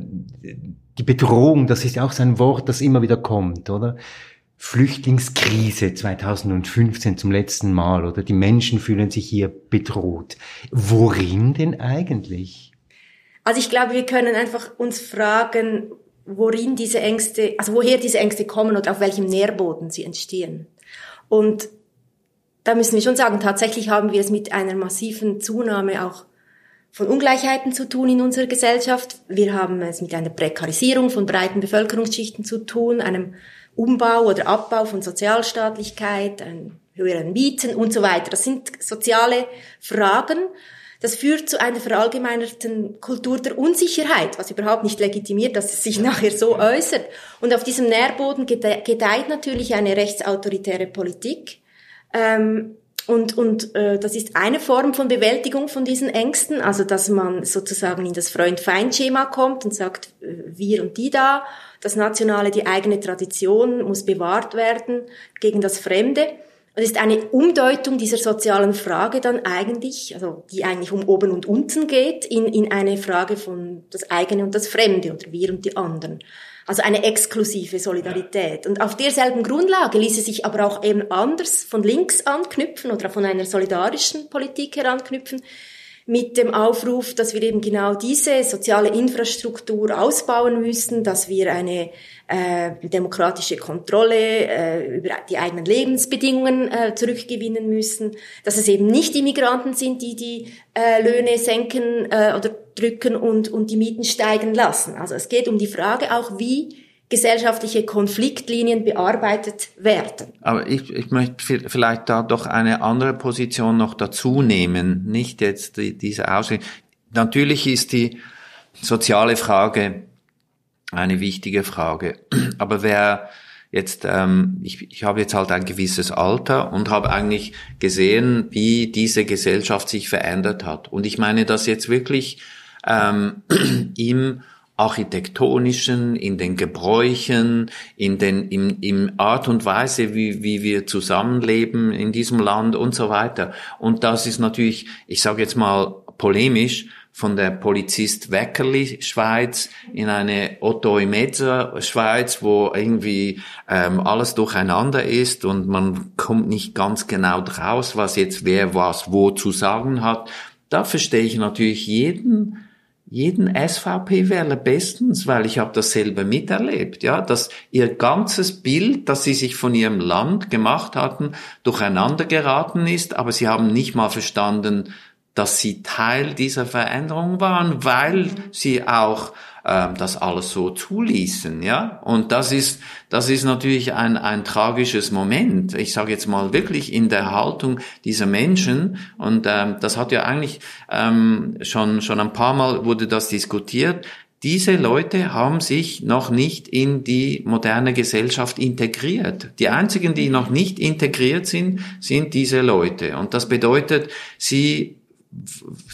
[SPEAKER 1] die Bedrohung, das ist auch so ein Wort, das immer wieder kommt, oder? Flüchtlingskrise 2015 zum letzten Mal, oder? Die Menschen fühlen sich hier bedroht. Worin denn eigentlich?
[SPEAKER 4] Also ich glaube, wir können einfach uns fragen, worin diese Ängste, also woher diese Ängste kommen und auf welchem Nährboden sie entstehen. Und da müssen wir schon sagen, tatsächlich haben wir es mit einer massiven Zunahme auch von Ungleichheiten zu tun in unserer Gesellschaft. Wir haben es mit einer Prekarisierung von breiten Bevölkerungsschichten zu tun, einem Umbau oder Abbau von Sozialstaatlichkeit, höheren Mieten und so weiter. Das sind soziale Fragen. Das führt zu einer verallgemeinerten Kultur der Unsicherheit, was überhaupt nicht legitimiert, dass es sich nachher so äußert. Und auf diesem Nährboden gedeiht natürlich eine rechtsautoritäre Politik. Ähm, und, und äh, das ist eine Form von Bewältigung von diesen Ängsten, also dass man sozusagen in das Freund-Feind-Schema kommt und sagt, äh, wir und die da, das Nationale, die eigene Tradition muss bewahrt werden gegen das Fremde. Das ist eine Umdeutung dieser sozialen Frage dann eigentlich, also die eigentlich um oben und unten geht, in, in eine Frage von das eigene und das Fremde oder wir und die anderen. Also eine exklusive Solidarität. Und auf derselben Grundlage ließe sich aber auch eben anders von links anknüpfen oder von einer solidarischen Politik heranknüpfen mit dem Aufruf, dass wir eben genau diese soziale Infrastruktur ausbauen müssen, dass wir eine äh, demokratische Kontrolle äh, über die eigenen Lebensbedingungen äh, zurückgewinnen müssen, dass es eben nicht die Migranten sind, die die äh, Löhne senken äh, oder drücken und, und die Mieten steigen lassen. Also es geht um die Frage auch, wie gesellschaftliche Konfliktlinien bearbeitet werden.
[SPEAKER 5] Aber ich, ich möchte vielleicht da doch eine andere Position noch dazu nehmen, nicht jetzt die, diese Ausrichtung. Natürlich ist die soziale Frage eine wichtige Frage, (clears throat) aber wer jetzt, ähm, ich, ich habe jetzt halt ein gewisses Alter und habe eigentlich gesehen, wie diese Gesellschaft sich verändert hat. Und ich meine das jetzt wirklich ähm, (clears throat) im architektonischen, in den Gebräuchen, in den im, im Art und Weise, wie, wie wir zusammenleben in diesem Land und so weiter. Und das ist natürlich, ich sage jetzt mal polemisch, von der Polizist Weckerli Schweiz in eine Otto Imeza Schweiz, wo irgendwie ähm, alles durcheinander ist und man kommt nicht ganz genau draus, was jetzt wer was wo zu sagen hat. Da verstehe ich natürlich jeden jeden SVP-Wähler bestens, weil ich habe das selber miterlebt, ja, dass ihr ganzes Bild, das sie sich von ihrem Land gemacht hatten, durcheinander geraten ist, aber sie haben nicht mal verstanden, dass sie Teil dieser Veränderung waren, weil sie auch ähm, das alles so zuließen, ja. Und das ist, das ist natürlich ein, ein tragisches Moment. Ich sage jetzt mal wirklich in der Haltung dieser Menschen. Und ähm, das hat ja eigentlich ähm, schon, schon ein paar Mal wurde das diskutiert. Diese Leute haben sich noch nicht in die moderne Gesellschaft integriert. Die einzigen, die noch nicht integriert sind, sind diese Leute. Und das bedeutet, sie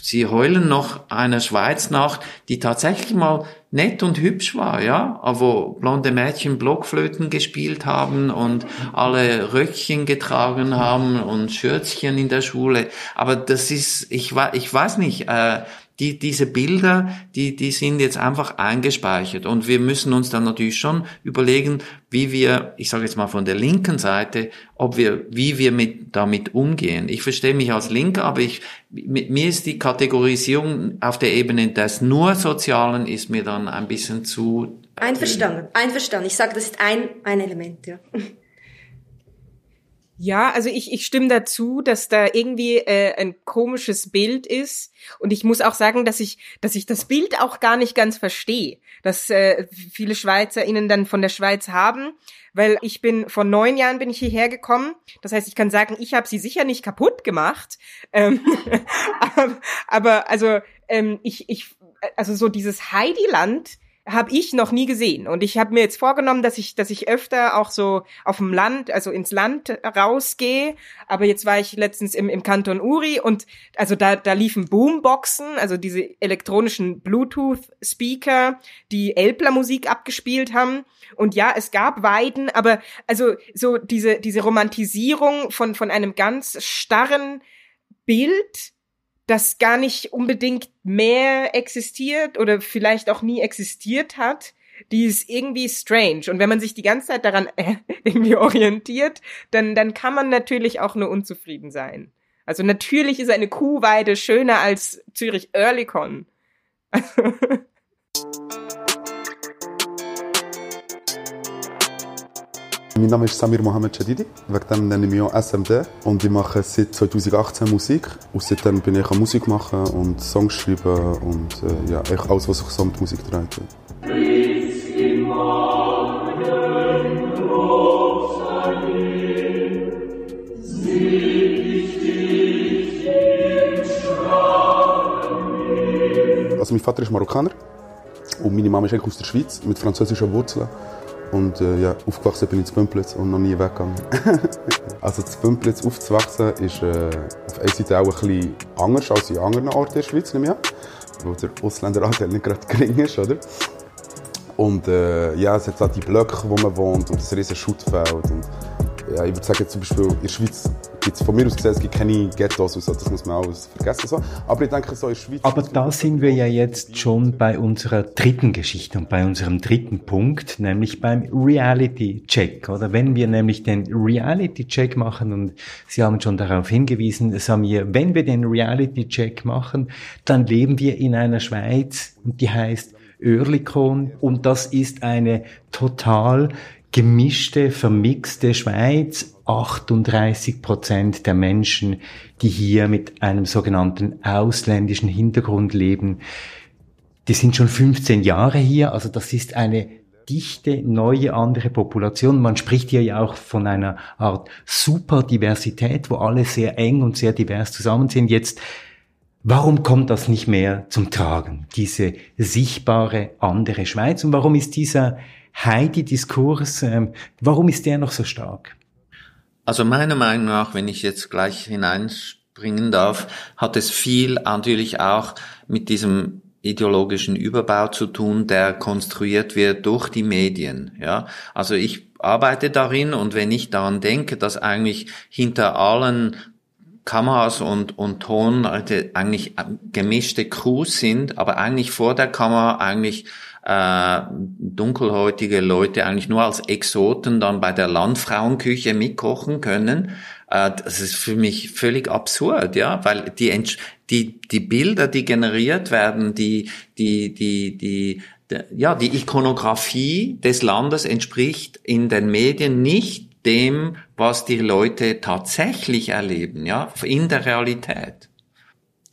[SPEAKER 5] sie heulen noch einer Schweiz nach, die tatsächlich mal nett und hübsch war, ja, wo blonde Mädchen Blockflöten gespielt haben und alle Röckchen getragen haben und Schürzchen in der Schule. Aber das ist, ich, ich weiß nicht, äh, die, diese Bilder, die, die sind jetzt einfach eingespeichert. Und wir müssen uns dann natürlich schon überlegen, wie wir, ich sage jetzt mal von der linken Seite, ob wir, wie wir mit, damit umgehen. Ich verstehe mich als Linker, aber ich, mit mir ist die Kategorisierung auf der Ebene des nur Sozialen ist mir dann ein bisschen zu.
[SPEAKER 4] Einverstanden, einverstanden. Ich sage, das ist ein, ein Element, ja.
[SPEAKER 3] Ja, also ich, ich stimme dazu, dass da irgendwie äh, ein komisches Bild ist. Und ich muss auch sagen, dass ich, dass ich das Bild auch gar nicht ganz verstehe, dass äh, viele SchweizerInnen dann von der Schweiz haben. Weil ich bin vor neun Jahren bin ich hierher gekommen. Das heißt, ich kann sagen, ich habe sie sicher nicht kaputt gemacht. Ähm, (laughs) aber, aber also ähm, ich, ich, also so dieses Heidi-Land habe ich noch nie gesehen. Und ich habe mir jetzt vorgenommen, dass ich, dass ich öfter auch so auf dem Land, also ins Land rausgehe. Aber jetzt war ich letztens im, im Kanton Uri und also da, da liefen Boomboxen, also diese elektronischen Bluetooth-Speaker, die Elbler-Musik abgespielt haben. Und ja, es gab Weiden, aber also so diese, diese Romantisierung von, von einem ganz starren Bild, das gar nicht unbedingt mehr existiert oder vielleicht auch nie existiert hat, die ist irgendwie strange. Und wenn man sich die ganze Zeit daran äh, (laughs) irgendwie orientiert, dann, dann kann man natürlich auch nur unzufrieden sein. Also natürlich ist eine Kuhweide schöner als Zürich Earlycon. (laughs)
[SPEAKER 9] Mein Name ist Samir Mohamed Shadidi, wegen dem nenne ich mich auch SMD und ich mache seit 2018 Musik und seitdem bin ich am Musik machen und Songs schreiben und äh, ja, eigentlich alles, was sich so mit Musik dreht. Also mein Vater ist Marokkaner und meine Mama ist eigentlich aus der Schweiz mit französischen Wurzeln. Und äh, ja, aufgewachsen bin ich in Bümplitz und noch nie weggegangen. (laughs) also in Bümplitz aufzuwachsen ist äh, auf einer Seite auch ein bisschen anders als in anderen Orten der Schweiz, nehme ich. Wo der Ausländeranteil nicht gerade gering ist, oder? Und äh, ja, es hat auch die Blöcke, wo man wohnt und ein riesiges Schuttfeld. Und, ja, ich würde sagen, zum Beispiel in der Schweiz gibt's von mir aus gesehen, es gibt keine Ghettos und so, das muss man alles vergessen. So. Aber ich denke, so in der Schweiz...
[SPEAKER 1] Aber da sind wir ja jetzt schon bei unserer dritten Geschichte und bei unserem dritten Punkt, nämlich beim Reality-Check. Oder wenn wir nämlich den Reality-Check machen, und Sie haben schon darauf hingewiesen, Samir, wenn wir den Reality-Check machen, dann leben wir in einer Schweiz, und die heißt Oerlikon, und das ist eine total gemischte, vermixte Schweiz. 38 Prozent der Menschen, die hier mit einem sogenannten ausländischen Hintergrund leben, die sind schon 15 Jahre hier. Also das ist eine dichte, neue, andere Population. Man spricht hier ja auch von einer Art Superdiversität, wo alle sehr eng und sehr divers zusammen sind. Jetzt, warum kommt das nicht mehr zum Tragen? Diese sichtbare andere Schweiz. Und warum ist dieser Heidi-Diskurs, ähm, warum ist der noch so stark?
[SPEAKER 5] Also meiner Meinung nach, wenn ich jetzt gleich hineinspringen darf, hat es viel natürlich auch mit diesem ideologischen Überbau zu tun, der konstruiert wird durch die Medien. Ja, also ich arbeite darin und wenn ich daran denke, dass eigentlich hinter allen Kameras und, und Ton eigentlich gemischte Crews sind, aber eigentlich vor der Kamera eigentlich äh, dunkelhäutige Leute eigentlich nur als Exoten dann bei der Landfrauenküche mitkochen können. Äh, das ist für mich völlig absurd, ja, weil die, die, die Bilder, die generiert werden, die, die, die, die, ja, die Ikonografie des Landes entspricht in den Medien nicht dem, was die Leute tatsächlich erleben, ja, in der Realität.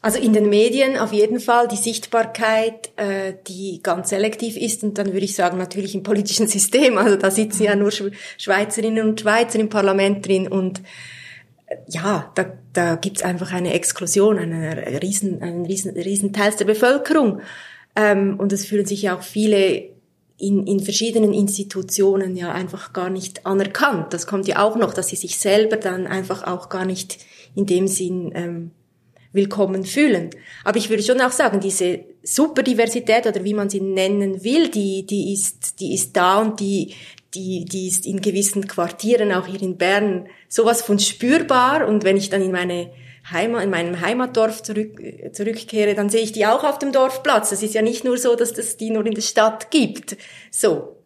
[SPEAKER 4] Also in den Medien auf jeden Fall die Sichtbarkeit, äh, die ganz selektiv ist und dann würde ich sagen natürlich im politischen (laughs) System. Also da sitzen ja nur Schweizerinnen und Schweizer im Parlament drin und äh, ja, da, da gibt's einfach eine Exklusion, einen riesen, einen riesen, riesen Teils der Bevölkerung. Ähm, und es fühlen sich ja auch viele in, in verschiedenen Institutionen ja einfach gar nicht anerkannt. Das kommt ja auch noch, dass sie sich selber dann einfach auch gar nicht in dem Sinn ähm, willkommen fühlen. Aber ich würde schon auch sagen, diese Superdiversität oder wie man sie nennen will, die, die ist, die ist da und die, die, die ist in gewissen Quartieren, auch hier in Bern, sowas von spürbar. Und wenn ich dann in meine Heimat, in meinem Heimatdorf zurück, zurückkehre, dann sehe ich die auch auf dem Dorfplatz. Das ist ja nicht nur so, dass es die nur in der Stadt gibt. So.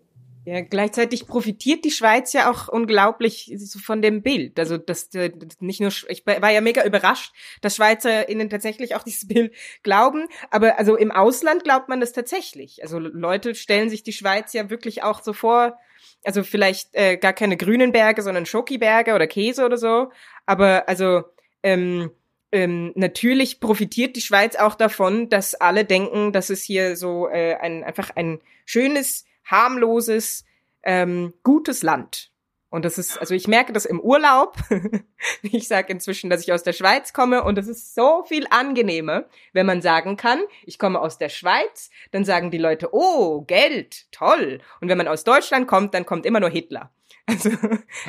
[SPEAKER 3] Ja, gleichzeitig profitiert die Schweiz ja auch unglaublich von dem Bild. Also das, das nicht nur ich war ja mega überrascht, dass SchweizerInnen tatsächlich auch dieses Bild glauben, aber also im Ausland glaubt man das tatsächlich. Also Leute stellen sich die Schweiz ja wirklich auch so vor, also vielleicht äh, gar keine grünen Berge, sondern Schokiberge oder Käse oder so, aber also ähm, ähm, natürlich profitiert die Schweiz auch davon, dass alle denken, dass es hier so äh, ein einfach ein schönes harmloses, ähm, gutes Land. Und das ist, also ich merke das im Urlaub. (laughs) ich sage inzwischen, dass ich aus der Schweiz komme und es ist so viel angenehmer, wenn man sagen kann, ich komme aus der Schweiz, dann sagen die Leute, oh, Geld, toll. Und wenn man aus Deutschland kommt, dann kommt immer nur Hitler. (laughs) Also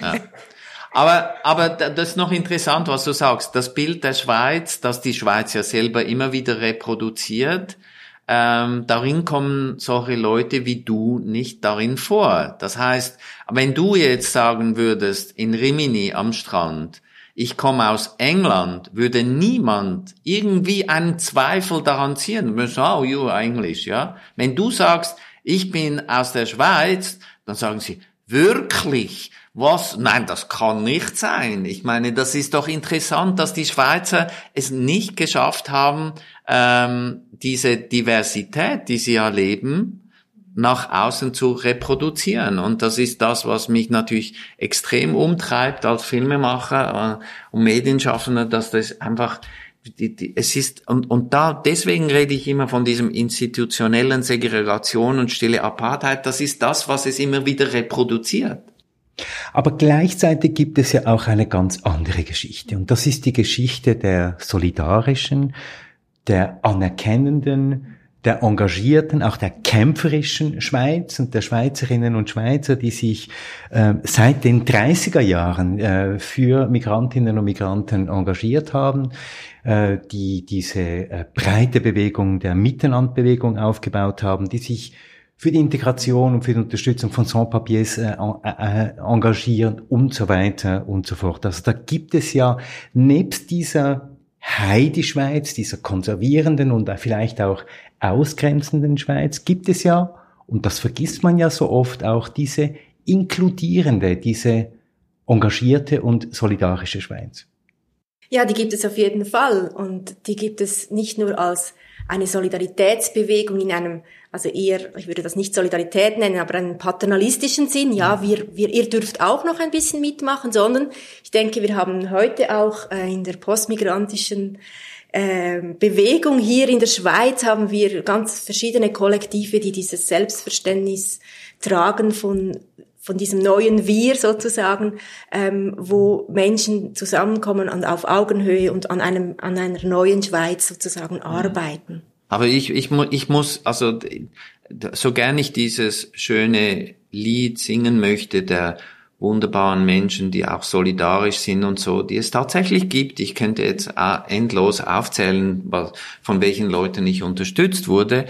[SPEAKER 5] ja. Aber, aber das ist noch interessant, was du sagst. Das Bild der Schweiz, das die Schweiz ja selber immer wieder reproduziert, ähm, darin kommen solche Leute wie du nicht darin vor. Das heißt, wenn du jetzt sagen würdest, in Rimini am Strand, ich komme aus England, würde niemand irgendwie einen Zweifel daran ziehen. Oh, you English, ja. Wenn du sagst, ich bin aus der Schweiz, dann sagen sie, wirklich? Was? Nein, das kann nicht sein. Ich meine, das ist doch interessant, dass die Schweizer es nicht geschafft haben, ähm, diese Diversität, die sie erleben, nach außen zu reproduzieren. Und das ist das, was mich natürlich extrem umtreibt als Filmemacher äh, und Medienschaffender, dass das einfach die, die, es ist und und da deswegen rede ich immer von diesem institutionellen Segregation und stille Apartheid. Das ist das, was es immer wieder reproduziert.
[SPEAKER 1] Aber gleichzeitig gibt es ja auch eine ganz andere Geschichte. Und das ist die Geschichte der solidarischen, der anerkennenden, der engagierten, auch der kämpferischen Schweiz und der Schweizerinnen und Schweizer, die sich äh, seit den 30er Jahren äh, für Migrantinnen und Migranten engagiert haben, äh, die diese äh, breite Bewegung der Mittenlandbewegung aufgebaut haben, die sich für die Integration und für die Unterstützung von Sans-Papiers äh, äh, engagieren und so weiter und so fort. Also da gibt es ja nebst dieser Heidi-Schweiz, dieser konservierenden und vielleicht auch ausgrenzenden Schweiz, gibt es ja, und das vergisst man ja so oft, auch diese inkludierende, diese engagierte und solidarische Schweiz.
[SPEAKER 4] Ja, die gibt es auf jeden Fall. Und die gibt es nicht nur als eine Solidaritätsbewegung in einem, also eher, ich würde das nicht Solidarität nennen, aber einen paternalistischen Sinn. Ja, wir, wir, ihr dürft auch noch ein bisschen mitmachen, sondern ich denke, wir haben heute auch äh, in der postmigrantischen äh, Bewegung hier in der Schweiz haben wir ganz verschiedene Kollektive, die dieses Selbstverständnis tragen von von diesem neuen Wir sozusagen, ähm, wo Menschen zusammenkommen und auf Augenhöhe und an einem an einer neuen Schweiz sozusagen mhm. arbeiten.
[SPEAKER 5] Aber ich ich ich muss also so gern ich dieses schöne Lied singen möchte der wunderbaren Menschen, die auch solidarisch sind und so, die es tatsächlich gibt. Ich könnte jetzt endlos aufzählen, von welchen Leuten ich unterstützt wurde.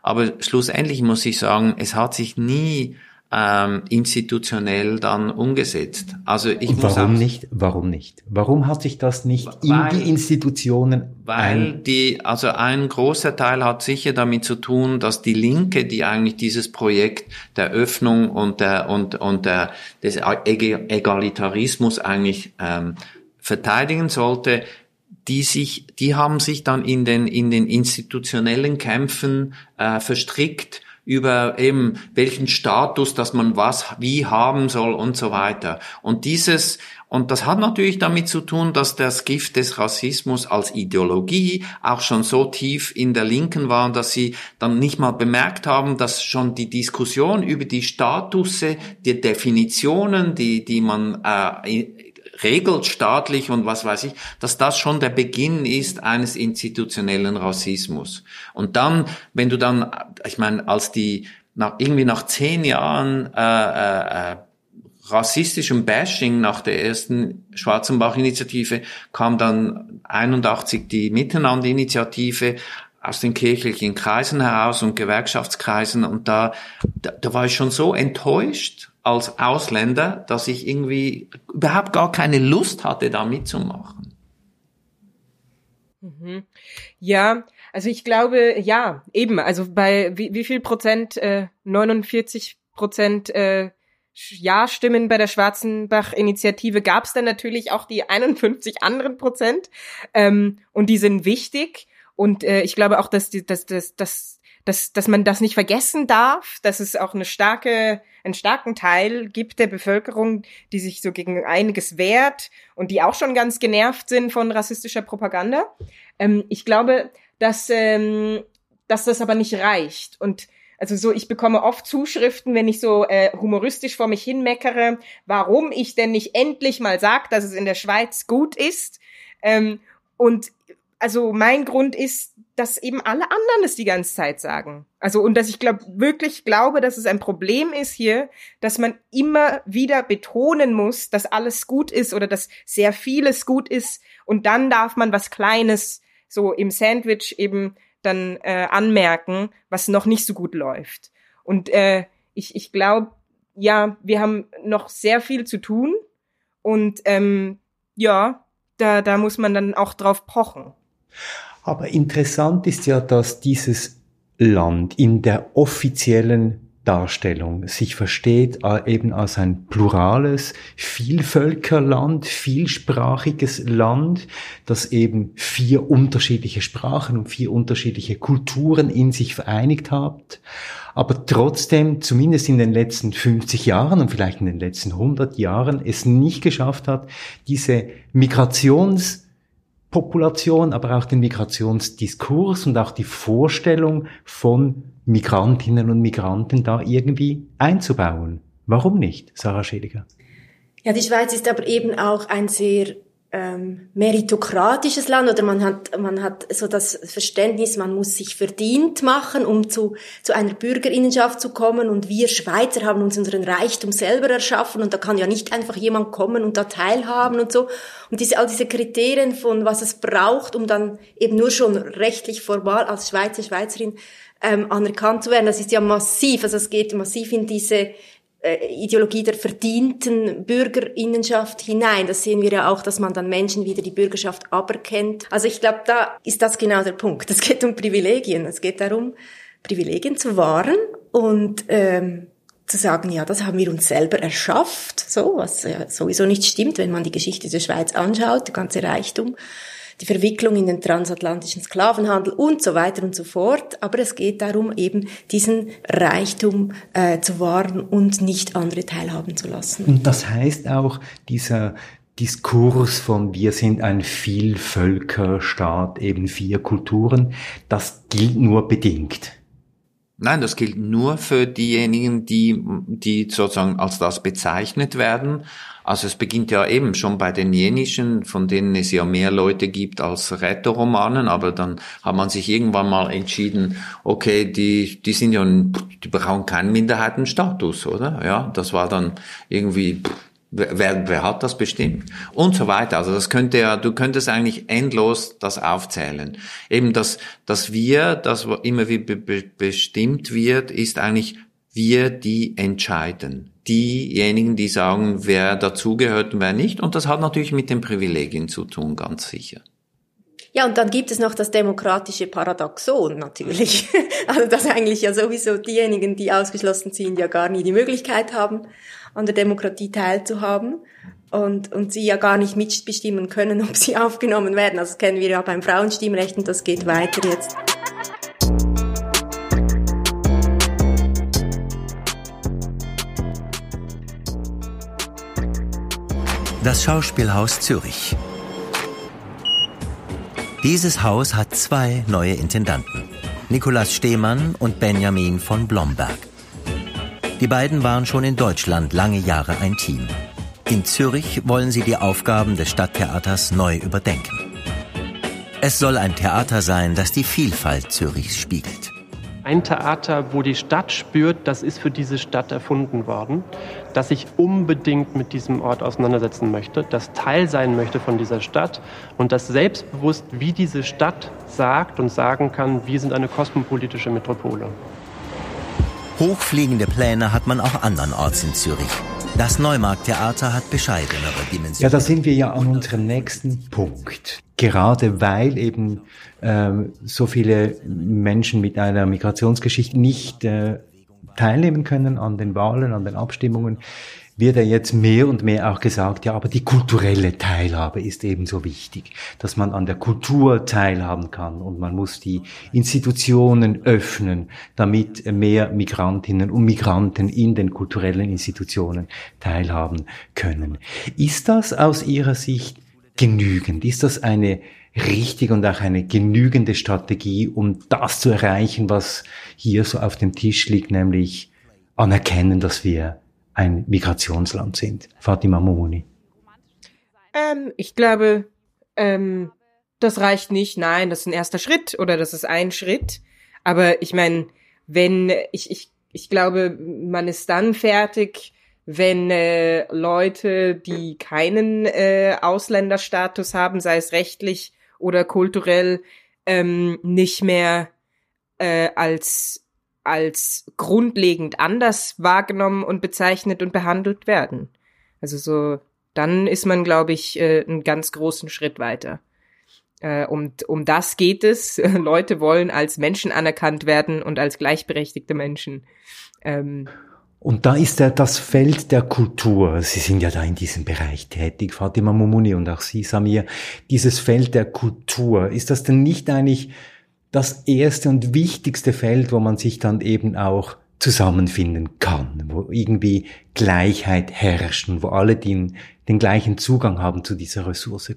[SPEAKER 5] Aber schlussendlich muss ich sagen, es hat sich nie ähm, institutionell dann umgesetzt. Also ich
[SPEAKER 1] Und warum muss auch, nicht? Warum nicht? Warum hat sich das nicht weil, in die Institutionen?
[SPEAKER 5] Weil die, also ein großer Teil hat sicher damit zu tun, dass die Linke, die eigentlich dieses Projekt der Öffnung und der und und der des Egalitarismus eigentlich ähm, verteidigen sollte, die sich, die haben sich dann in den in den institutionellen Kämpfen äh, verstrickt über eben welchen Status, dass man was wie haben soll und so weiter. Und dieses, und das hat natürlich damit zu tun, dass das Gift des Rassismus als Ideologie auch schon so tief in der Linken war, dass sie dann nicht mal bemerkt haben, dass schon die Diskussion über die Statusse, die Definitionen, die, die man äh, regelt staatlich und was weiß ich, dass das schon der Beginn ist eines institutionellen Rassismus. Und dann, wenn du dann, ich meine, als die nach, irgendwie nach zehn Jahren äh, äh, rassistischem Bashing nach der ersten Schwarzenbach-Initiative kam dann 81 die Miteinander-Initiative aus den kirchlichen Kreisen heraus und Gewerkschaftskreisen und da, da, da war ich schon so enttäuscht als Ausländer, dass ich irgendwie überhaupt gar keine Lust hatte, da mitzumachen.
[SPEAKER 3] Mhm. Ja, also ich glaube, ja, eben, also bei wie, wie viel Prozent, äh, 49 Prozent äh, Ja-Stimmen bei der Schwarzenbach-Initiative gab es dann natürlich auch die 51 anderen Prozent ähm, und die sind wichtig und äh, ich glaube auch, dass, die, dass, dass, dass, dass, dass man das nicht vergessen darf, dass es auch eine starke einen starken Teil gibt der Bevölkerung, die sich so gegen einiges wehrt und die auch schon ganz genervt sind von rassistischer Propaganda. Ähm, ich glaube, dass, ähm, dass das aber nicht reicht. Und also so, ich bekomme oft Zuschriften, wenn ich so äh, humoristisch vor mich hinmeckere, warum ich denn nicht endlich mal sag, dass es in der Schweiz gut ist. Ähm, und also mein Grund ist, dass eben alle anderen es die ganze Zeit sagen. Also und dass ich glaube wirklich glaube, dass es ein Problem ist hier, dass man immer wieder betonen muss, dass alles gut ist oder dass sehr vieles gut ist und dann darf man was Kleines so im Sandwich eben dann äh, anmerken, was noch nicht so gut läuft. Und äh, ich, ich glaube, ja, wir haben noch sehr viel zu tun und ähm, ja, da, da muss man dann auch drauf pochen.
[SPEAKER 1] Aber interessant ist ja, dass dieses Land in der offiziellen Darstellung sich versteht äh, eben als ein plurales Vielvölkerland, vielsprachiges Land, das eben vier unterschiedliche Sprachen und vier unterschiedliche Kulturen in sich vereinigt hat, aber trotzdem zumindest in den letzten 50 Jahren und vielleicht in den letzten 100 Jahren es nicht geschafft hat, diese Migrations Population, aber auch den Migrationsdiskurs und auch die Vorstellung von Migrantinnen und Migranten da irgendwie einzubauen. Warum nicht, Sarah Schädiger?
[SPEAKER 4] Ja, die Schweiz ist aber eben auch ein sehr ähm, meritokratisches Land oder man hat, man hat so das Verständnis, man muss sich verdient machen, um zu, zu einer Bürgerinnenschaft zu kommen und wir Schweizer haben uns unseren Reichtum selber erschaffen und da kann ja nicht einfach jemand kommen und da teilhaben und so. Und diese, all diese Kriterien von was es braucht, um dann eben nur schon rechtlich formal als Schweizer, Schweizerin ähm, anerkannt zu werden, das ist ja massiv, also es geht massiv in diese Ideologie der verdienten Bürgerinnenschaft hinein. Das sehen wir ja auch, dass man dann Menschen wieder die Bürgerschaft aberkennt. Also ich glaube, da ist das genau der Punkt. Es geht um Privilegien. Es geht darum, Privilegien zu wahren und ähm, zu sagen, ja, das haben wir uns selber erschafft, so, was ja sowieso nicht stimmt, wenn man die Geschichte der Schweiz anschaut, der ganze Reichtum die Verwicklung in den transatlantischen Sklavenhandel und so weiter und so fort. Aber es geht darum, eben diesen Reichtum äh, zu wahren und nicht andere teilhaben zu lassen.
[SPEAKER 1] Und das heißt auch, dieser Diskurs von wir sind ein Vielvölkerstaat, eben vier Kulturen, das gilt nur bedingt.
[SPEAKER 5] Nein, das gilt nur für diejenigen, die, die sozusagen als das bezeichnet werden. Also es beginnt ja eben schon bei den jenischen, von denen es ja mehr Leute gibt als Rätoromanen, aber dann hat man sich irgendwann mal entschieden, okay, die, die sind ja, die brauchen keinen Minderheitenstatus, oder? Ja, das war dann irgendwie, Wer, wer hat das bestimmt? Und so weiter. Also das könnte ja, du könntest eigentlich endlos das aufzählen. Eben das, dass wir, das immer wie be bestimmt wird, ist eigentlich wir, die entscheiden. Diejenigen, die sagen, wer dazugehört und wer nicht. Und das hat natürlich mit den Privilegien zu tun, ganz sicher.
[SPEAKER 4] Ja, und dann gibt es noch das demokratische Paradoxon natürlich. (laughs) Also dass eigentlich ja sowieso diejenigen, die ausgeschlossen sind, ja gar nie die Möglichkeit haben, an der Demokratie teilzuhaben und, und sie ja gar nicht mitbestimmen können, (laughs) ob sie aufgenommen werden. Also das kennen wir ja beim Frauenstimmrecht und das geht weiter jetzt.
[SPEAKER 10] Das Schauspielhaus Zürich. Dieses Haus hat zwei neue Intendanten, Nikolaus Stehmann und Benjamin von Blomberg. Die beiden waren schon in Deutschland lange Jahre ein Team. In Zürich wollen sie die Aufgaben des Stadttheaters neu überdenken. Es soll ein Theater sein, das die Vielfalt Zürichs spiegelt.
[SPEAKER 11] Ein Theater, wo die Stadt spürt, das ist für diese Stadt erfunden worden, dass ich unbedingt mit diesem Ort auseinandersetzen möchte, das Teil sein möchte von dieser Stadt und das selbstbewusst, wie diese Stadt sagt und sagen kann, wir sind eine kosmopolitische Metropole.
[SPEAKER 10] Hochfliegende Pläne hat man auch andernorts in Zürich. Das Neumarkttheater hat bescheidenere Dimensionen.
[SPEAKER 1] Ja, da sind wir ja an unserem nächsten Punkt. Gerade weil eben ähm, so viele Menschen mit einer Migrationsgeschichte nicht äh, teilnehmen können an den Wahlen, an den Abstimmungen, wird ja jetzt mehr und mehr auch gesagt, ja, aber die kulturelle Teilhabe ist ebenso wichtig, dass man an der Kultur teilhaben kann und man muss die Institutionen öffnen, damit mehr Migrantinnen und Migranten in den kulturellen Institutionen teilhaben können. Ist das aus Ihrer Sicht genügend? Ist das eine richtige und auch eine genügende Strategie, um das zu erreichen, was hier so auf dem Tisch liegt, nämlich anerkennen, dass wir ein Migrationsland sind. Fatima Momoni.
[SPEAKER 3] Ähm, ich glaube, ähm, das reicht nicht. Nein, das ist ein erster Schritt oder das ist ein Schritt. Aber ich meine, wenn ich, ich, ich glaube, man ist dann fertig, wenn äh, Leute, die keinen äh, Ausländerstatus haben, sei es rechtlich oder kulturell, ähm, nicht mehr äh, als als grundlegend anders wahrgenommen und bezeichnet und behandelt werden. Also so, dann ist man, glaube ich, äh, einen ganz großen Schritt weiter. Äh, um, um das geht es. (laughs) Leute wollen als Menschen anerkannt werden und als gleichberechtigte Menschen. Ähm,
[SPEAKER 1] und da ist ja das Feld der Kultur. Sie sind ja da in diesem Bereich tätig, Fatima Mumuni und auch Sie, Samir. Dieses Feld der Kultur, ist das denn nicht eigentlich das erste und wichtigste Feld, wo man sich dann eben auch zusammenfinden kann, wo irgendwie Gleichheit herrscht und wo alle den, den gleichen Zugang haben zu dieser Ressource.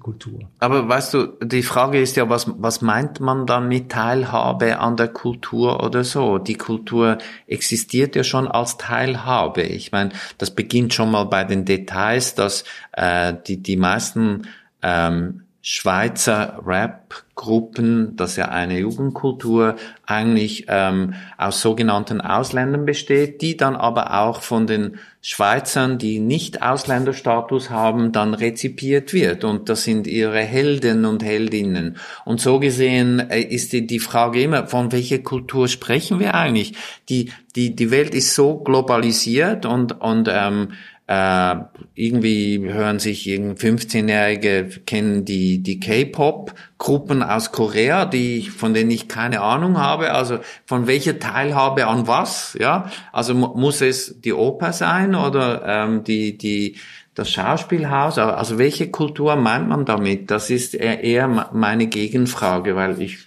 [SPEAKER 5] Aber weißt du, die Frage ist ja, was, was meint man dann mit Teilhabe an der Kultur oder so? Die Kultur existiert ja schon als Teilhabe. Ich meine, das beginnt schon mal bei den Details, dass äh, die, die meisten ähm, Schweizer Rap-Gruppen, das ja eine Jugendkultur eigentlich ähm, aus sogenannten Ausländern besteht, die dann aber auch von den Schweizern, die nicht Ausländerstatus haben, dann rezipiert wird. Und das sind ihre Helden und Heldinnen. Und so gesehen äh, ist die, die Frage immer, von welcher Kultur sprechen wir eigentlich? Die, die, die Welt ist so globalisiert und, und ähm, äh, irgendwie hören sich 15-Jährige kennen die die K-Pop-Gruppen aus Korea, die von denen ich keine Ahnung habe. Also von welcher Teilhabe an was? Ja, also muss es die Oper sein oder ähm, die die das Schauspielhaus? Also welche Kultur meint man damit? Das ist eher meine Gegenfrage, weil ich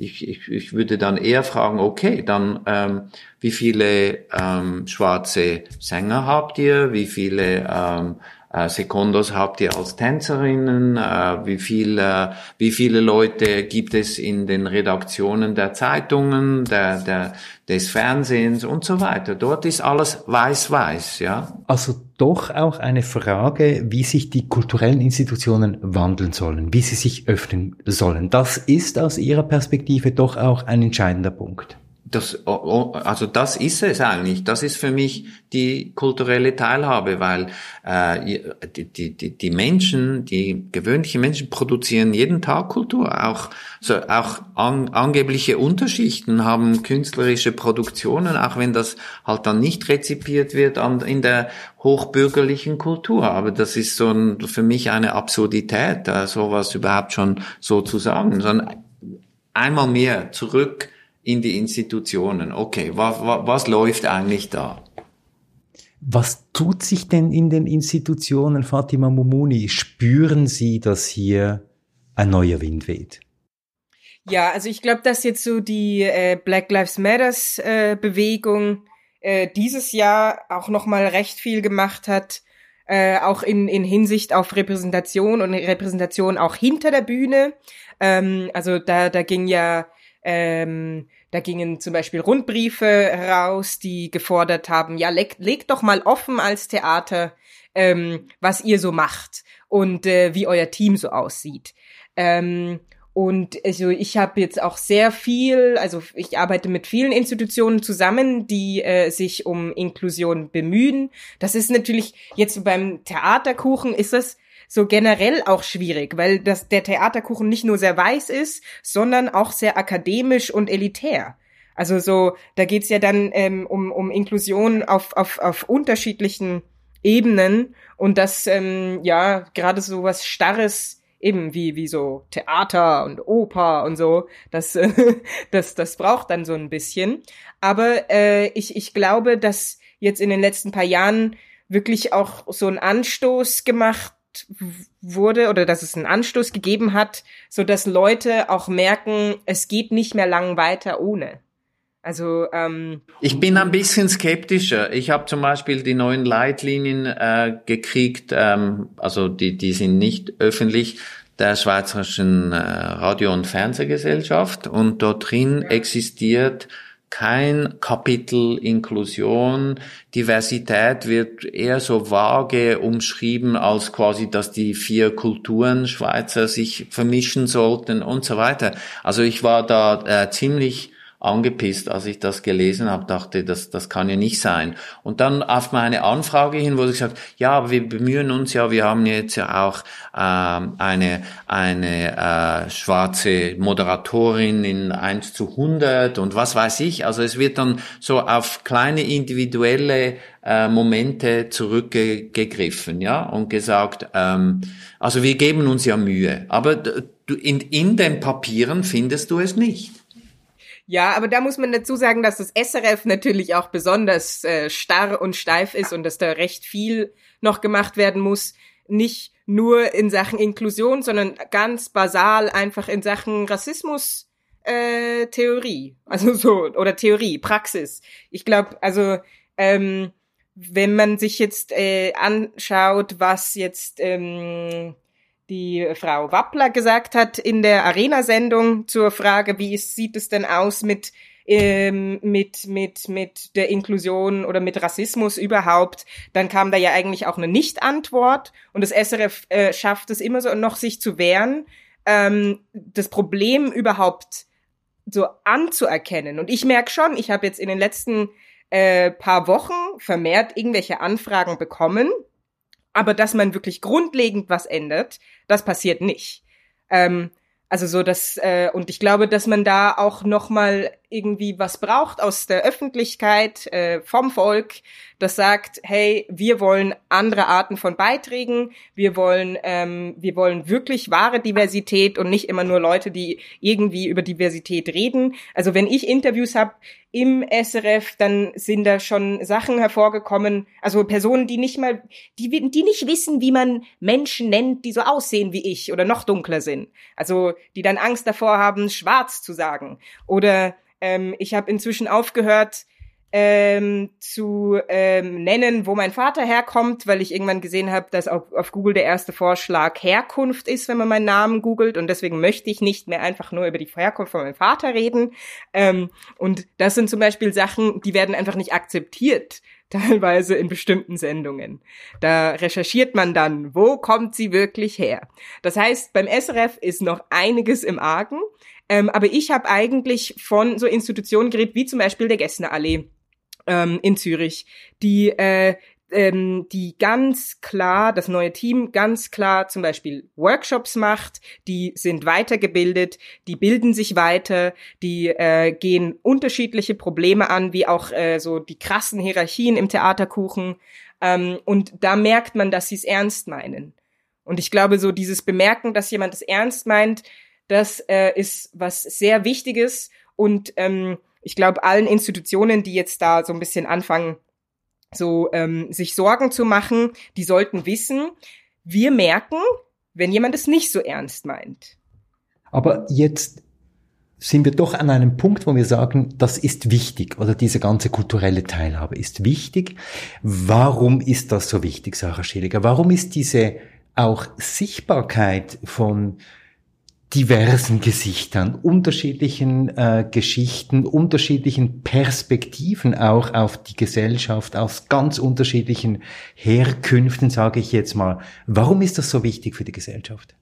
[SPEAKER 5] ich, ich, ich würde dann eher fragen, okay, dann ähm, wie viele ähm, schwarze Sänger habt ihr? Wie viele ähm, äh, Sekundos habt ihr als Tänzerinnen? Äh, wie, viel, äh, wie viele Leute gibt es in den Redaktionen der Zeitungen, der, der, des Fernsehens und so weiter? Dort ist alles weiß-weiß, ja.
[SPEAKER 1] Also doch auch eine Frage, wie sich die kulturellen Institutionen wandeln sollen, wie sie sich öffnen sollen. Das ist aus Ihrer Perspektive doch auch ein entscheidender Punkt.
[SPEAKER 5] Das, also das ist es eigentlich. Das ist für mich die kulturelle Teilhabe, weil äh, die, die, die Menschen, die gewöhnlichen Menschen produzieren jeden Tag Kultur. Auch, so, auch an, angebliche Unterschichten haben künstlerische Produktionen, auch wenn das halt dann nicht rezipiert wird an, in der hochbürgerlichen Kultur. Aber das ist so ein, für mich eine Absurdität, sowas überhaupt schon so zu sagen. Sondern einmal mehr zurück in die Institutionen. Okay, was, was, was läuft eigentlich da?
[SPEAKER 1] Was tut sich denn in den Institutionen, Fatima Mumuni? Spüren Sie, dass hier ein neuer Wind weht?
[SPEAKER 3] Ja, also ich glaube, dass jetzt so die äh, Black Lives Matters äh, Bewegung äh, dieses Jahr auch noch mal recht viel gemacht hat, äh, auch in, in Hinsicht auf Repräsentation und Repräsentation auch hinter der Bühne. Ähm, also da, da ging ja ähm, da gingen zum Beispiel Rundbriefe raus, die gefordert haben, ja, legt leg doch mal offen als Theater, ähm, was ihr so macht und äh, wie euer Team so aussieht. Ähm, und also ich habe jetzt auch sehr viel, also ich arbeite mit vielen Institutionen zusammen, die äh, sich um Inklusion bemühen. Das ist natürlich jetzt beim Theaterkuchen ist das so generell auch schwierig, weil das, der Theaterkuchen nicht nur sehr weiß ist, sondern auch sehr akademisch und elitär. Also so, da geht's ja dann ähm, um, um Inklusion auf, auf, auf unterschiedlichen Ebenen und dass ähm, ja gerade so was Starres eben wie wie so Theater und Oper und so das (laughs) das das braucht dann so ein bisschen aber äh, ich ich glaube dass jetzt in den letzten paar Jahren wirklich auch so ein Anstoß gemacht wurde oder dass es einen Anstoß gegeben hat, so dass Leute auch merken, es geht nicht mehr lang weiter ohne. Also ähm,
[SPEAKER 5] ich bin ein bisschen skeptischer. Ich habe zum Beispiel die neuen Leitlinien äh, gekriegt, ähm, also die die sind nicht öffentlich der Schweizerischen äh, Radio- und Fernsehgesellschaft und dort drin existiert kein Kapitel Inklusion. Diversität wird eher so vage umschrieben als quasi, dass die vier Kulturen Schweizer sich vermischen sollten und so weiter. Also ich war da äh, ziemlich angepisst, als ich das gelesen habe, dachte, das, das kann ja nicht sein. Und dann auf meine Anfrage hin wurde gesagt, ja, aber wir bemühen uns ja, wir haben jetzt ja auch ähm, eine, eine äh, schwarze Moderatorin in 1 zu 100 und was weiß ich. Also es wird dann so auf kleine individuelle äh, Momente zurückgegriffen, ja, und gesagt, ähm, also wir geben uns ja Mühe, aber in, in den Papieren findest du es nicht.
[SPEAKER 3] Ja, aber da muss man dazu sagen, dass das SRF natürlich auch besonders äh, starr und steif ist und dass da recht viel noch gemacht werden muss. Nicht nur in Sachen Inklusion, sondern ganz basal einfach in Sachen Rassismus. Äh, Theorie, also (laughs) so oder Theorie, Praxis. Ich glaube, also ähm, wenn man sich jetzt äh, anschaut, was jetzt ähm, die Frau Wappler gesagt hat in der Arena-Sendung zur Frage, wie es, sieht es denn aus mit ähm, mit mit mit der Inklusion oder mit Rassismus überhaupt, dann kam da ja eigentlich auch eine Nicht-Antwort und das SRF äh, schafft es immer so noch sich zu wehren, ähm, das Problem überhaupt so anzuerkennen. Und ich merke schon, ich habe jetzt in den letzten äh, paar Wochen vermehrt irgendwelche Anfragen bekommen, aber dass man wirklich grundlegend was ändert, das passiert nicht. Ähm, also so dass äh, und ich glaube, dass man da auch noch mal irgendwie was braucht aus der Öffentlichkeit, äh, vom Volk, das sagt, hey, wir wollen andere Arten von Beiträgen, wir wollen, ähm, wir wollen wirklich wahre Diversität und nicht immer nur Leute, die irgendwie über Diversität reden. Also wenn ich Interviews habe im SRF, dann sind da schon Sachen hervorgekommen, also Personen, die nicht mal, die, die nicht wissen, wie man Menschen nennt, die so aussehen wie ich oder noch dunkler sind. Also die dann Angst davor haben, schwarz zu sagen. Oder ähm, ich habe inzwischen aufgehört ähm, zu ähm, nennen, wo mein Vater herkommt, weil ich irgendwann gesehen habe, dass auf, auf Google der erste Vorschlag Herkunft ist, wenn man meinen Namen googelt. Und deswegen möchte ich nicht mehr einfach nur über die Herkunft von meinem Vater reden. Ähm, und das sind zum Beispiel Sachen, die werden einfach nicht akzeptiert (laughs) teilweise in bestimmten Sendungen. Da recherchiert man dann, wo kommt sie wirklich her. Das heißt, beim SRF ist noch einiges im Argen. Ähm, aber ich habe eigentlich von so Institutionen geredet, wie zum Beispiel der Gessner Allee ähm, in Zürich, die äh, ähm, die ganz klar, das neue Team ganz klar zum Beispiel Workshops macht, die sind weitergebildet, die bilden sich weiter, die äh, gehen unterschiedliche Probleme an, wie auch äh, so die krassen Hierarchien im Theaterkuchen. Ähm, und da merkt man, dass sie es ernst meinen. Und ich glaube, so dieses Bemerken, dass jemand es ernst meint, das äh, ist was sehr Wichtiges und ähm, ich glaube, allen Institutionen, die jetzt da so ein bisschen anfangen, so ähm, sich Sorgen zu machen, die sollten wissen, wir merken, wenn jemand es nicht so ernst meint.
[SPEAKER 1] Aber jetzt sind wir doch an einem Punkt, wo wir sagen, das ist wichtig oder diese ganze kulturelle Teilhabe ist wichtig. Warum ist das so wichtig, Sarah Schilliger? Warum ist diese auch Sichtbarkeit von diversen Gesichtern, unterschiedlichen äh, Geschichten, unterschiedlichen Perspektiven auch auf die Gesellschaft, aus ganz unterschiedlichen Herkünften, sage ich jetzt mal. Warum ist das so wichtig für die Gesellschaft?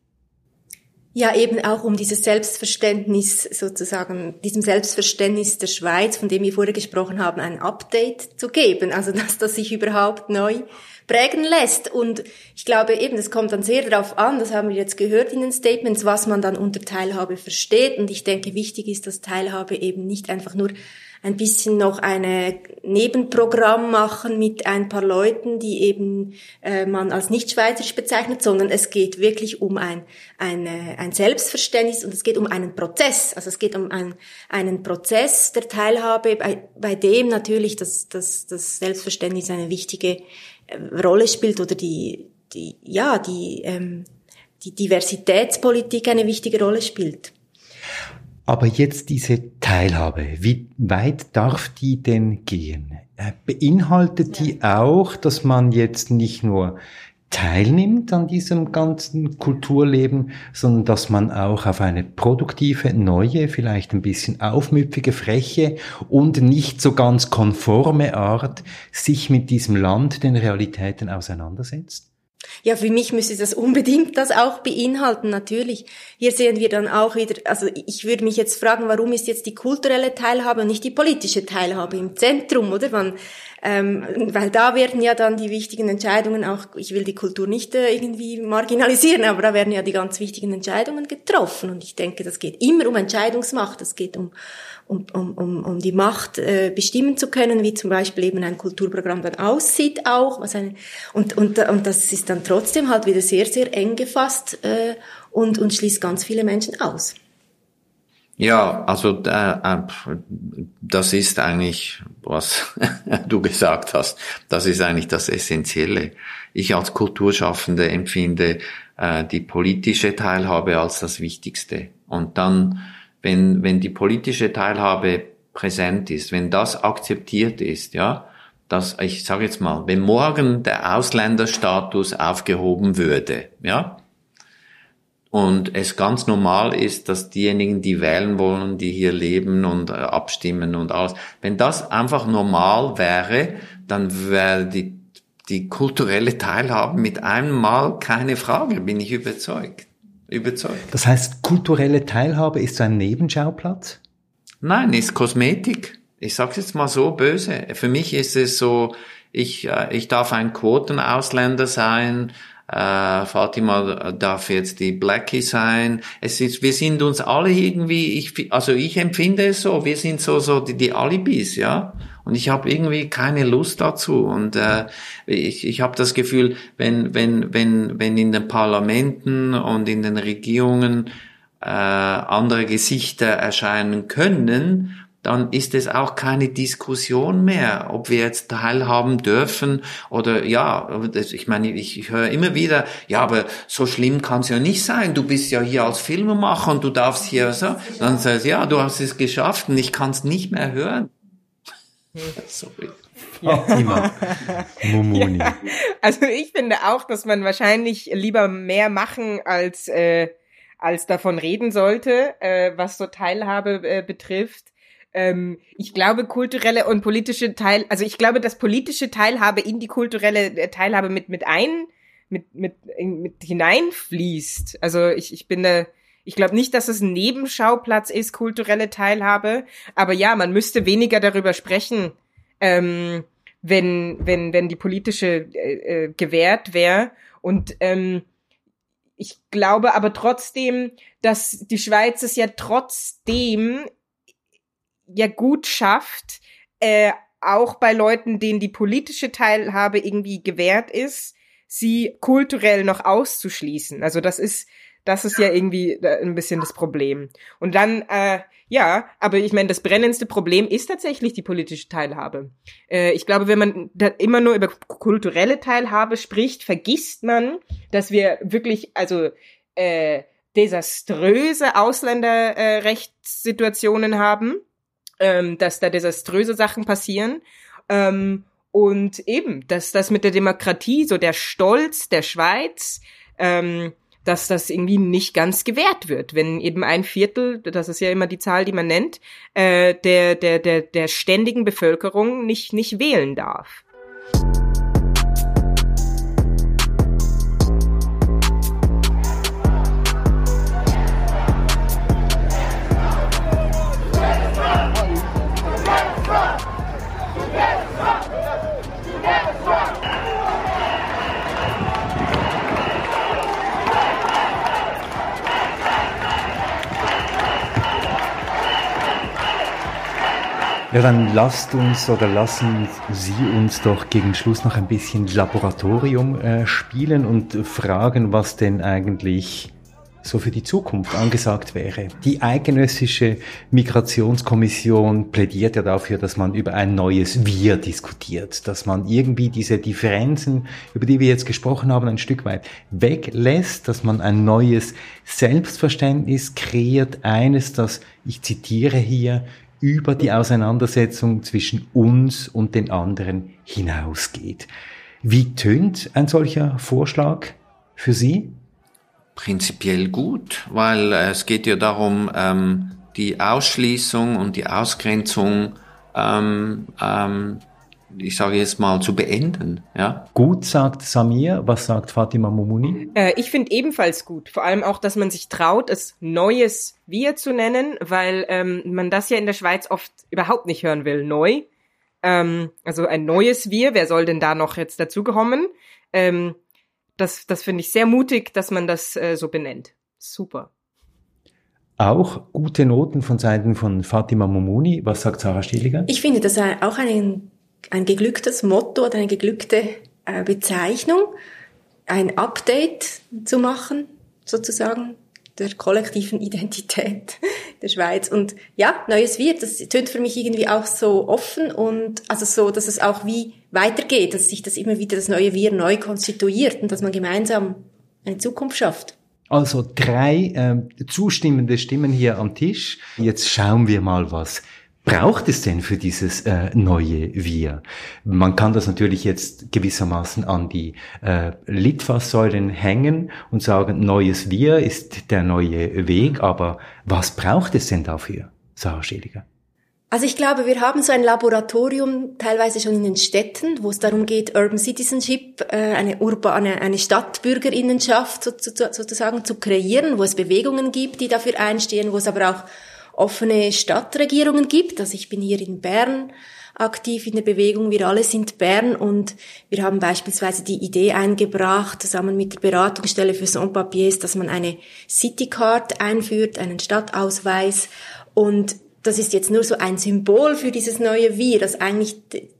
[SPEAKER 4] Ja, eben auch um dieses Selbstverständnis sozusagen, diesem Selbstverständnis der Schweiz, von dem wir vorher gesprochen haben, ein Update zu geben. Also, dass das sich überhaupt neu prägen lässt. Und ich glaube eben, es kommt dann sehr darauf an, das haben wir jetzt gehört in den Statements, was man dann unter Teilhabe versteht. Und ich denke, wichtig ist, dass Teilhabe eben nicht einfach nur ein bisschen noch eine Nebenprogramm machen mit ein paar Leuten, die eben äh, man als nicht schweizerisch bezeichnet, sondern es geht wirklich um ein, eine, ein Selbstverständnis und es geht um einen Prozess. Also es geht um ein, einen Prozess der Teilhabe, bei, bei dem natürlich das, das, das Selbstverständnis eine wichtige äh, Rolle spielt oder die, die ja, die, ähm, die Diversitätspolitik eine wichtige Rolle spielt.
[SPEAKER 1] Aber jetzt diese Teilhabe, wie weit darf die denn gehen? Äh, beinhaltet die auch, dass man jetzt nicht nur teilnimmt an diesem ganzen Kulturleben, sondern dass man auch auf eine produktive, neue, vielleicht ein bisschen aufmüpfige, freche und nicht so ganz konforme Art sich mit diesem Land, den Realitäten auseinandersetzt?
[SPEAKER 4] Ja, für mich müsste das unbedingt das auch beinhalten, natürlich. Hier sehen wir dann auch wieder, also ich würde mich jetzt fragen, warum ist jetzt die kulturelle Teilhabe und nicht die politische Teilhabe im Zentrum, oder? Man, ähm, weil da werden ja dann die wichtigen Entscheidungen auch, ich will die Kultur nicht äh, irgendwie marginalisieren, aber da werden ja die ganz wichtigen Entscheidungen getroffen. Und ich denke, das geht immer um Entscheidungsmacht, es geht um, um, um, um, um die Macht äh, bestimmen zu können, wie zum Beispiel eben ein Kulturprogramm dann aussieht auch. Was eine, und, und, und das ist dann trotzdem halt wieder sehr, sehr eng gefasst äh, und, und schließt ganz viele Menschen aus.
[SPEAKER 5] Ja, also äh, das ist eigentlich, was (laughs) du gesagt hast, das ist eigentlich das Essentielle. Ich als Kulturschaffende empfinde äh, die politische Teilhabe als das Wichtigste. Und dann wenn, wenn die politische Teilhabe präsent ist, wenn das akzeptiert ist, ja, dass, ich sage jetzt mal, wenn morgen der Ausländerstatus aufgehoben würde, ja, und es ganz normal ist, dass diejenigen, die wählen wollen, die hier leben und äh, abstimmen und alles, wenn das einfach normal wäre, dann wäre die, die kulturelle Teilhabe mit einem Mal keine Frage, bin ich überzeugt überzeugt.
[SPEAKER 1] Das heißt, kulturelle Teilhabe ist so ein Nebenschauplatz?
[SPEAKER 5] Nein, ist Kosmetik. Ich sag's jetzt mal so böse. Für mich ist es so, ich, äh, ich darf ein Quotenausländer sein, äh, Fatima darf jetzt die Blackie sein. Es ist, wir sind uns alle irgendwie, ich, also ich empfinde es so, wir sind so, so die, die Alibis, ja. Und ich habe irgendwie keine Lust dazu. Und äh, ich, ich habe das Gefühl, wenn, wenn, wenn, wenn in den Parlamenten und in den Regierungen äh, andere Gesichter erscheinen können, dann ist es auch keine Diskussion mehr, ob wir jetzt teilhaben dürfen oder ja, ich meine, ich, ich höre immer wieder, ja, aber so schlimm kann es ja nicht sein. Du bist ja hier als Filmemacher und du darfst hier so. Dann sagst du, ja, du hast es geschafft und ich kann es nicht mehr hören. (laughs)
[SPEAKER 1] Sorry. Fatima.
[SPEAKER 3] Mumuni. Ja, also ich finde auch, dass man wahrscheinlich lieber mehr machen als äh, als davon reden sollte, äh, was so Teilhabe äh, betrifft. Ähm, ich glaube, kulturelle und politische Teil, also ich glaube, dass politische Teilhabe in die kulturelle äh, Teilhabe mit mit ein mit mit mit hineinfließt. Also ich ich bin da ich glaube nicht, dass es ein Nebenschauplatz ist, kulturelle Teilhabe. Aber ja, man müsste weniger darüber sprechen, ähm, wenn, wenn, wenn die politische äh, äh, gewährt wäre. Und ähm, ich glaube aber trotzdem, dass die Schweiz es ja trotzdem ja gut schafft, äh, auch bei Leuten, denen die politische Teilhabe irgendwie gewährt ist, sie kulturell noch auszuschließen. Also das ist das ist ja irgendwie äh, ein bisschen das Problem. Und dann, äh, ja, aber ich meine, das brennendste Problem ist tatsächlich die politische Teilhabe. Äh, ich glaube, wenn man da immer nur über kulturelle Teilhabe spricht, vergisst man, dass wir wirklich, also äh, desaströse Ausländerrechtssituationen äh, haben, ähm, dass da desaströse Sachen passieren. Ähm, und eben, dass das mit der Demokratie, so der Stolz der Schweiz, ähm, dass das irgendwie nicht ganz gewährt wird, wenn eben ein Viertel, das ist ja immer die Zahl, die man nennt, äh, der, der, der, der ständigen Bevölkerung nicht, nicht wählen darf.
[SPEAKER 1] Ja, dann lasst uns oder lassen Sie uns doch gegen Schluss noch ein bisschen Laboratorium äh, spielen und fragen, was denn eigentlich so für die Zukunft angesagt wäre. Die eidgenössische Migrationskommission plädiert ja dafür, dass man über ein neues Wir diskutiert, dass man irgendwie diese Differenzen, über die wir jetzt gesprochen haben, ein Stück weit weglässt, dass man ein neues Selbstverständnis kreiert, eines, das, ich zitiere hier, über die Auseinandersetzung zwischen uns und den anderen hinausgeht. Wie tönt ein solcher Vorschlag für Sie?
[SPEAKER 5] Prinzipiell gut, weil äh, es geht ja darum, ähm, die Ausschließung und die Ausgrenzung ähm, ähm, ich sage jetzt mal, zu beenden. Ja?
[SPEAKER 1] Gut, sagt Samir. Was sagt Fatima Momuni?
[SPEAKER 3] Äh, ich finde ebenfalls gut. Vor allem auch, dass man sich traut, es Neues Wir zu nennen, weil ähm, man das ja in der Schweiz oft überhaupt nicht hören will. Neu. Ähm, also ein neues Wir. Wer soll denn da noch jetzt dazukommen? Ähm, das das finde ich sehr mutig, dass man das äh, so benennt. Super.
[SPEAKER 1] Auch gute Noten von Seiten von Fatima Momuni. Was sagt Sarah Stiliger?
[SPEAKER 4] Ich finde das auch einen ein geglücktes Motto oder eine geglückte äh, Bezeichnung, ein Update zu machen, sozusagen, der kollektiven (laughs) Identität der Schweiz. Und ja, neues Wir, das tönt für mich irgendwie auch so offen und also so, dass es auch wie weitergeht, dass sich das immer wieder das neue Wir neu konstituiert und dass man gemeinsam eine Zukunft schafft.
[SPEAKER 1] Also drei äh, zustimmende Stimmen hier am Tisch. Jetzt schauen wir mal, was braucht es denn für dieses äh, neue Wir? Man kann das natürlich jetzt gewissermaßen an die äh, Litfaßsäulen hängen und sagen, neues Wir ist der neue Weg, aber was braucht es denn dafür, Sarah Schädiger?
[SPEAKER 4] Also ich glaube, wir haben so ein Laboratorium teilweise schon in den Städten, wo es darum geht, Urban Citizenship, äh, eine urbane, eine Stadtbürgerinnenschaft sozusagen zu kreieren, wo es Bewegungen gibt, die dafür einstehen, wo es aber auch offene Stadtregierungen gibt. Also ich bin hier in Bern aktiv in der Bewegung. Wir alle sind Bern und wir haben beispielsweise die Idee eingebracht, zusammen mit der Beratungsstelle für Sans-Papiers, dass man eine Citycard einführt, einen Stadtausweis und das ist jetzt nur so ein Symbol für dieses neue Wir, dass eigentlich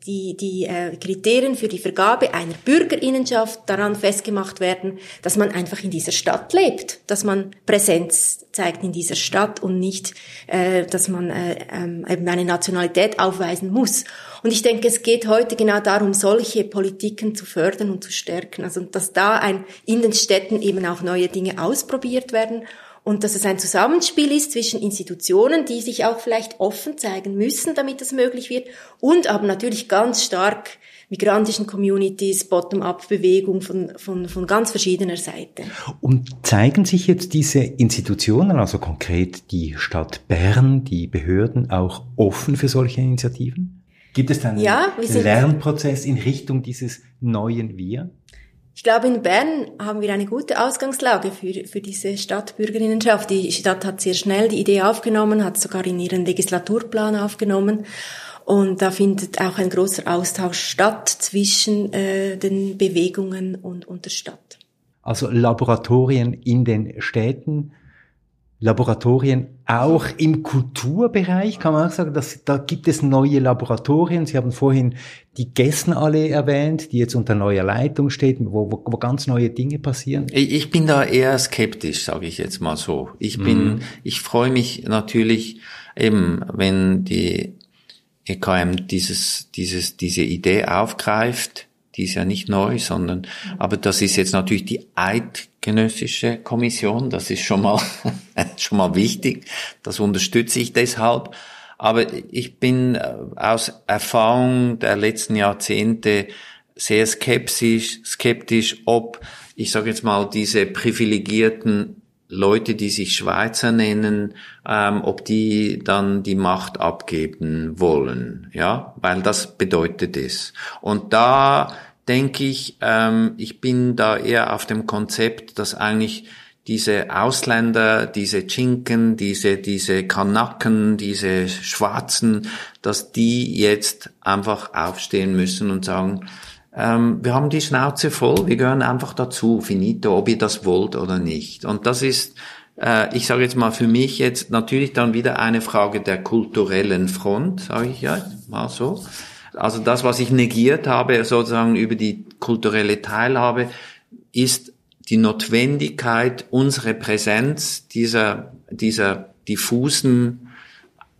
[SPEAKER 4] die, die äh, Kriterien für die Vergabe einer Bürgerinnenschaft daran festgemacht werden, dass man einfach in dieser Stadt lebt, dass man Präsenz zeigt in dieser Stadt und nicht, äh, dass man äh, ähm, eben eine Nationalität aufweisen muss. Und ich denke, es geht heute genau darum, solche Politiken zu fördern und zu stärken. Also dass da ein, in den Städten eben auch neue Dinge ausprobiert werden und dass es ein Zusammenspiel ist zwischen Institutionen, die sich auch vielleicht offen zeigen müssen, damit das möglich wird, und aber natürlich ganz stark migrantischen Communities, Bottom-up-Bewegung von, von, von ganz verschiedener Seite.
[SPEAKER 1] Und zeigen sich jetzt diese Institutionen, also konkret die Stadt Bern, die Behörden, auch offen für solche Initiativen? Gibt es dann ja, einen Lernprozess in Richtung dieses neuen Wir?
[SPEAKER 4] Ich glaube, in Bern haben wir eine gute Ausgangslage für, für diese Stadtbürgerinnenschaft. Die Stadt hat sehr schnell die Idee aufgenommen, hat sogar in ihren Legislaturplan aufgenommen. Und da findet auch ein großer Austausch statt zwischen äh, den Bewegungen und, und der Stadt.
[SPEAKER 1] Also Laboratorien in den Städten Laboratorien auch im Kulturbereich, kann man auch sagen, dass, da gibt es neue Laboratorien. Sie haben vorhin die Gessenallee erwähnt, die jetzt unter neuer Leitung steht, wo, wo, wo ganz neue Dinge passieren.
[SPEAKER 5] Ich bin da eher skeptisch, sage ich jetzt mal so. Ich bin, mhm. ich freue mich natürlich eben, wenn die EKM dieses, dieses, diese Idee aufgreift, die ist ja nicht neu, sondern, aber das ist jetzt natürlich die eidgenössische Kommission, das ist schon mal, (laughs) schon mal wichtig, das unterstütze ich deshalb. Aber ich bin äh, aus Erfahrung der letzten Jahrzehnte sehr skeptisch, skeptisch, ob, ich sage jetzt mal, diese privilegierten Leute, die sich Schweizer nennen, ähm, ob die dann die Macht abgeben wollen, ja, weil das bedeutet es. Und da denke ich, ähm, ich bin da eher auf dem Konzept, dass eigentlich diese Ausländer, diese Chinken, diese, diese Kanaken, diese Schwarzen, dass die jetzt einfach aufstehen müssen und sagen, ähm, wir haben die Schnauze voll, wir gehören einfach dazu, finito, ob ihr das wollt oder nicht. Und das ist äh, ich sage jetzt mal für mich jetzt natürlich dann wieder eine Frage der kulturellen Front, sage ich ja mal so. Also das, was ich negiert habe, sozusagen über die kulturelle Teilhabe, ist die Notwendigkeit, unsere Präsenz dieser, dieser diffusen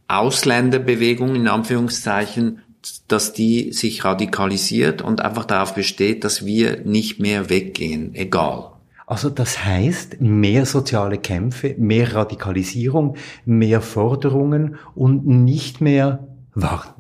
[SPEAKER 5] Ausländerbewegung in Anführungszeichen, dass die sich radikalisiert und einfach darauf besteht, dass wir nicht mehr weggehen, egal.
[SPEAKER 1] Also das heißt mehr soziale Kämpfe, mehr Radikalisierung, mehr Forderungen und nicht mehr warten.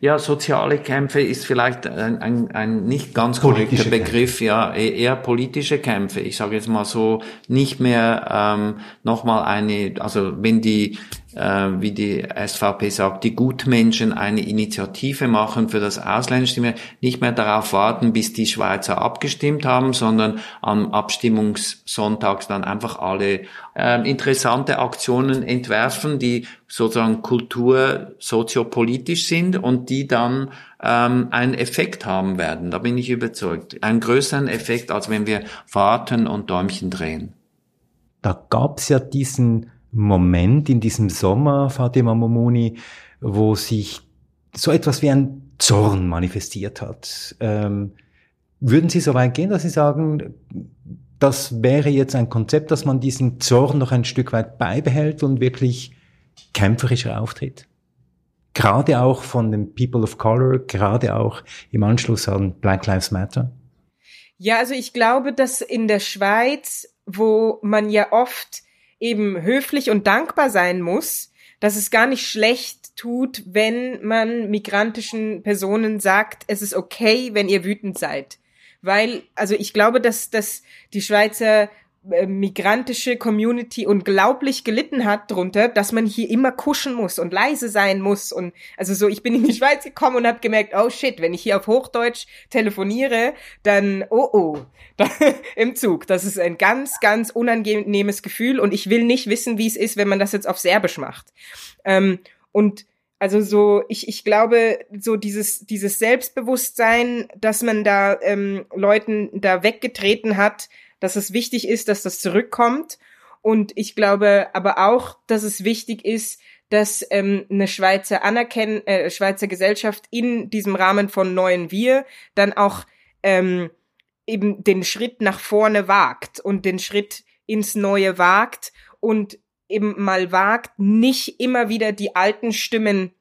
[SPEAKER 5] Ja, soziale Kämpfe ist vielleicht ein, ein, ein nicht ganz korrekter Begriff, Kämpfe. ja, e-, eher politische Kämpfe. Ich sage jetzt mal so, nicht mehr ähm, nochmal eine, also wenn die äh, wie die SVP sagt, die Gutmenschen eine Initiative machen für das Ausländerstimme, nicht mehr darauf warten, bis die Schweizer abgestimmt haben, sondern am Abstimmungssonntags dann einfach alle äh, interessante Aktionen entwerfen, die sozusagen kultur soziopolitisch sind und die dann ähm, einen Effekt haben werden. Da bin ich überzeugt. Einen größeren Effekt, als wenn wir warten und Däumchen drehen.
[SPEAKER 1] Da gab's ja diesen Moment in diesem Sommer, Fatima Momoni, wo sich so etwas wie ein Zorn manifestiert hat. Ähm, würden Sie so weit gehen, dass Sie sagen, das wäre jetzt ein Konzept, dass man diesen Zorn noch ein Stück weit beibehält und wirklich kämpferischer auftritt? Gerade auch von den People of Color, gerade auch im Anschluss an Black Lives Matter?
[SPEAKER 3] Ja, also ich glaube, dass in der Schweiz, wo man ja oft eben höflich und dankbar sein muss, dass es gar nicht schlecht tut, wenn man migrantischen Personen sagt, es ist okay, wenn ihr wütend seid. Weil, also ich glaube, dass, dass die Schweizer migrantische Community unglaublich gelitten hat drunter, dass man hier immer kuschen muss und leise sein muss und also so ich bin in die Schweiz gekommen und habe gemerkt, oh shit, wenn ich hier auf Hochdeutsch telefoniere, dann oh oh, (laughs) im Zug, das ist ein ganz ganz unangenehmes Gefühl und ich will nicht wissen, wie es ist, wenn man das jetzt auf Serbisch macht. Ähm, und also so, ich, ich glaube, so dieses, dieses Selbstbewusstsein, dass man da ähm, Leuten da weggetreten hat, dass es wichtig ist, dass das zurückkommt. Und ich glaube aber auch, dass es wichtig ist, dass ähm, eine Schweizer Anerkennen, äh, Schweizer Gesellschaft in diesem Rahmen von neuen Wir dann auch ähm, eben den Schritt nach vorne wagt und den Schritt ins Neue wagt und eben mal wagt, nicht immer wieder die alten Stimmen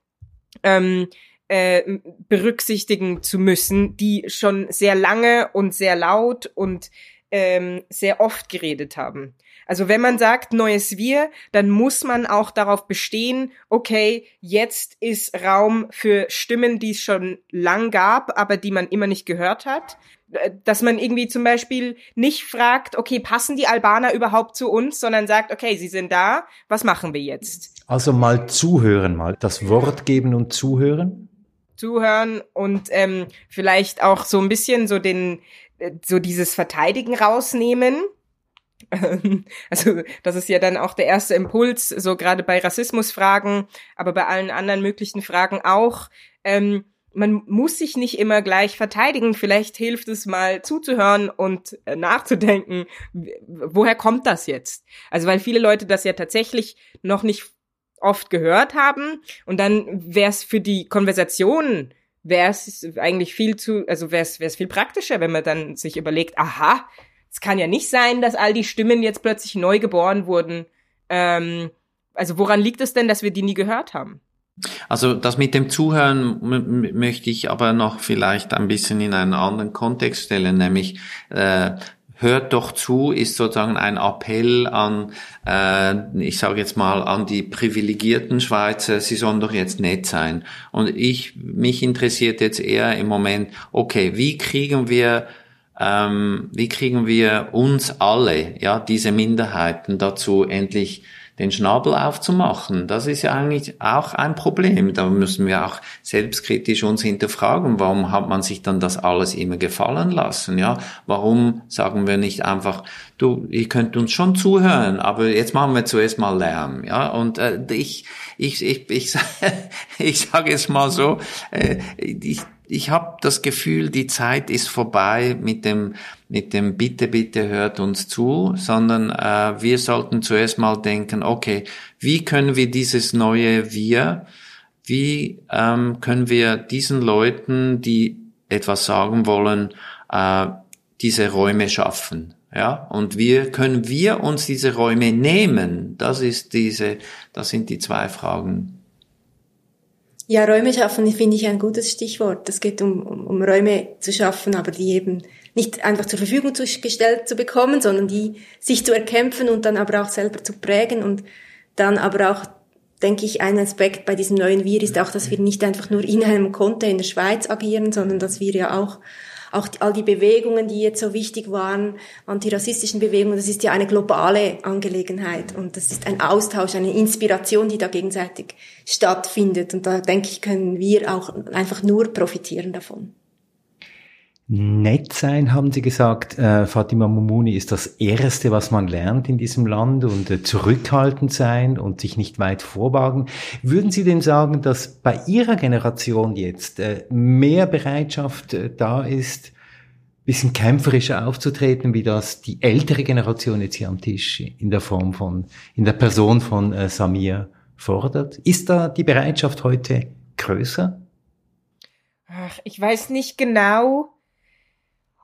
[SPEAKER 3] ähm, äh, berücksichtigen zu müssen, die schon sehr lange und sehr laut und ähm, sehr oft geredet haben. Also wenn man sagt neues Wir, dann muss man auch darauf bestehen, okay, jetzt ist Raum für Stimmen, die es schon lang gab, aber die man immer nicht gehört hat. Äh, dass man irgendwie zum Beispiel nicht fragt, okay, passen die Albaner überhaupt zu uns, sondern sagt, okay, sie sind da, was machen wir jetzt?
[SPEAKER 1] Also mal zuhören, mal das Wort geben und zuhören.
[SPEAKER 3] Zuhören und ähm, vielleicht auch so ein bisschen so den so dieses Verteidigen rausnehmen. (laughs) Also das ist ja dann auch der erste Impuls, so gerade bei Rassismusfragen, aber bei allen anderen möglichen Fragen auch. Ähm, man muss sich nicht immer gleich verteidigen. Vielleicht hilft es mal zuzuhören und äh, nachzudenken, woher kommt das jetzt? Also weil viele Leute das ja tatsächlich noch nicht oft gehört haben und dann wäre es für die Konversation wäre es eigentlich viel zu, also wäre es viel praktischer, wenn man dann sich überlegt, aha, es kann ja nicht sein, dass all die Stimmen jetzt plötzlich neu geboren wurden. Ähm, also woran liegt es denn, dass wir die nie gehört haben?
[SPEAKER 5] Also das mit dem Zuhören möchte ich aber noch vielleicht ein bisschen in einen anderen Kontext stellen, nämlich äh, hört doch zu, ist sozusagen ein Appell an, äh, ich sage jetzt mal, an die privilegierten Schweizer, sie sollen doch jetzt nett sein. Und ich, mich interessiert jetzt eher im Moment, okay, wie kriegen wir ähm, wie kriegen wir uns alle, ja, diese Minderheiten dazu endlich den Schnabel aufzumachen. Das ist ja eigentlich auch ein Problem. Da müssen wir auch selbstkritisch uns hinterfragen, warum hat man sich dann das alles immer gefallen lassen? Ja, warum sagen wir nicht einfach, du, ihr könnt uns schon zuhören, aber jetzt machen wir zuerst mal Lärm. Ja, und äh, ich, ich, ich, ich, (laughs) ich sage es mal so, äh, ich, ich habe das Gefühl, die Zeit ist vorbei mit dem, mit dem Bitte, bitte hört uns zu, sondern äh, wir sollten zuerst mal denken, okay, wie können wir dieses neue Wir, wie ähm, können wir diesen Leuten, die etwas sagen wollen, äh, diese Räume schaffen? Ja, und wie können wir uns diese Räume nehmen? Das ist diese, das sind die zwei Fragen,
[SPEAKER 4] ja, Räume schaffen finde ich ein gutes Stichwort. Es geht um, um, um Räume zu schaffen, aber die eben nicht einfach zur Verfügung zu, gestellt zu bekommen, sondern die sich zu erkämpfen und dann aber auch selber zu prägen und dann aber auch denke ich, ein Aspekt bei diesem neuen Wir ist auch, dass wir nicht einfach nur in einem Konto in der Schweiz agieren, sondern dass wir ja auch auch all die Bewegungen, die jetzt so wichtig waren, antirassistischen Bewegungen, das ist ja eine globale Angelegenheit und das ist ein Austausch, eine Inspiration, die da gegenseitig stattfindet und da denke ich, können wir auch einfach nur profitieren davon.
[SPEAKER 1] Nett sein, haben Sie gesagt. Äh, Fatima Mumuni ist das Erste, was man lernt in diesem Land und äh, zurückhaltend sein und sich nicht weit vorwagen. Würden Sie denn sagen, dass bei Ihrer Generation jetzt äh, mehr Bereitschaft äh, da ist, bisschen kämpferischer aufzutreten, wie das die ältere Generation jetzt hier am Tisch in der Form von, in der Person von äh, Samir fordert? Ist da die Bereitschaft heute größer?
[SPEAKER 3] Ach, ich weiß nicht genau,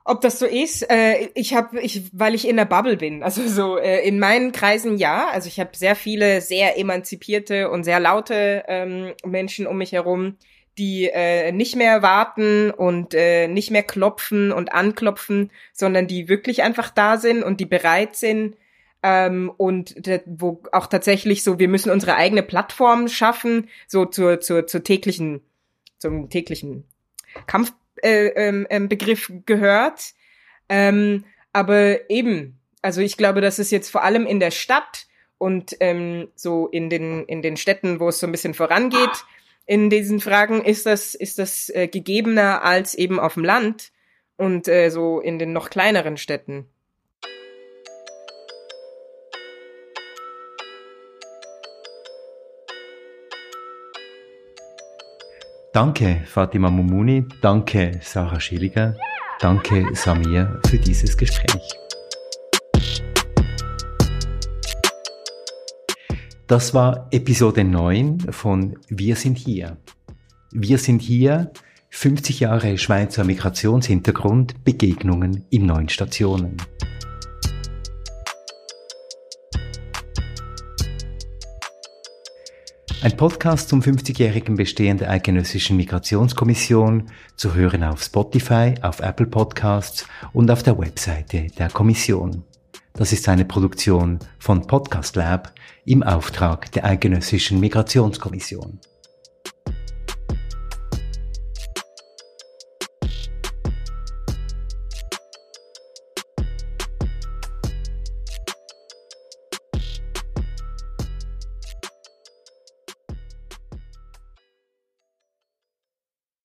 [SPEAKER 3] ob das so ist, äh, ich habe, ich, weil ich in der Bubble bin, also so äh, in meinen Kreisen ja, also ich habe sehr viele sehr emanzipierte und sehr laute ähm, Menschen um mich herum, die äh, nicht mehr warten und äh, nicht mehr klopfen und anklopfen, sondern die wirklich einfach da sind und die bereit sind ähm, und wo auch tatsächlich so, wir müssen unsere eigene Plattform schaffen, so zur zur zur täglichen zum täglichen Kampf äh, ähm, ähm, Begriff gehört. Ähm, aber eben, also ich glaube, dass es jetzt vor allem in der Stadt und ähm, so in den in den Städten, wo es so ein bisschen vorangeht, in diesen Fragen ist das ist das äh, gegebener als eben auf dem Land und äh, so in den noch kleineren Städten.
[SPEAKER 1] Danke, Fatima Mumuni. Danke, Sarah Schilliger. Danke, Samir, für dieses Gespräch. Das war Episode 9 von Wir sind hier. Wir sind hier 50 Jahre Schweizer Migrationshintergrund, Begegnungen in neun Stationen. Ein Podcast zum 50-jährigen Bestehen der Eidgenössischen Migrationskommission zu hören auf Spotify, auf Apple Podcasts und auf der Webseite der Kommission. Das ist eine Produktion von Podcast Lab im Auftrag der Eidgenössischen Migrationskommission.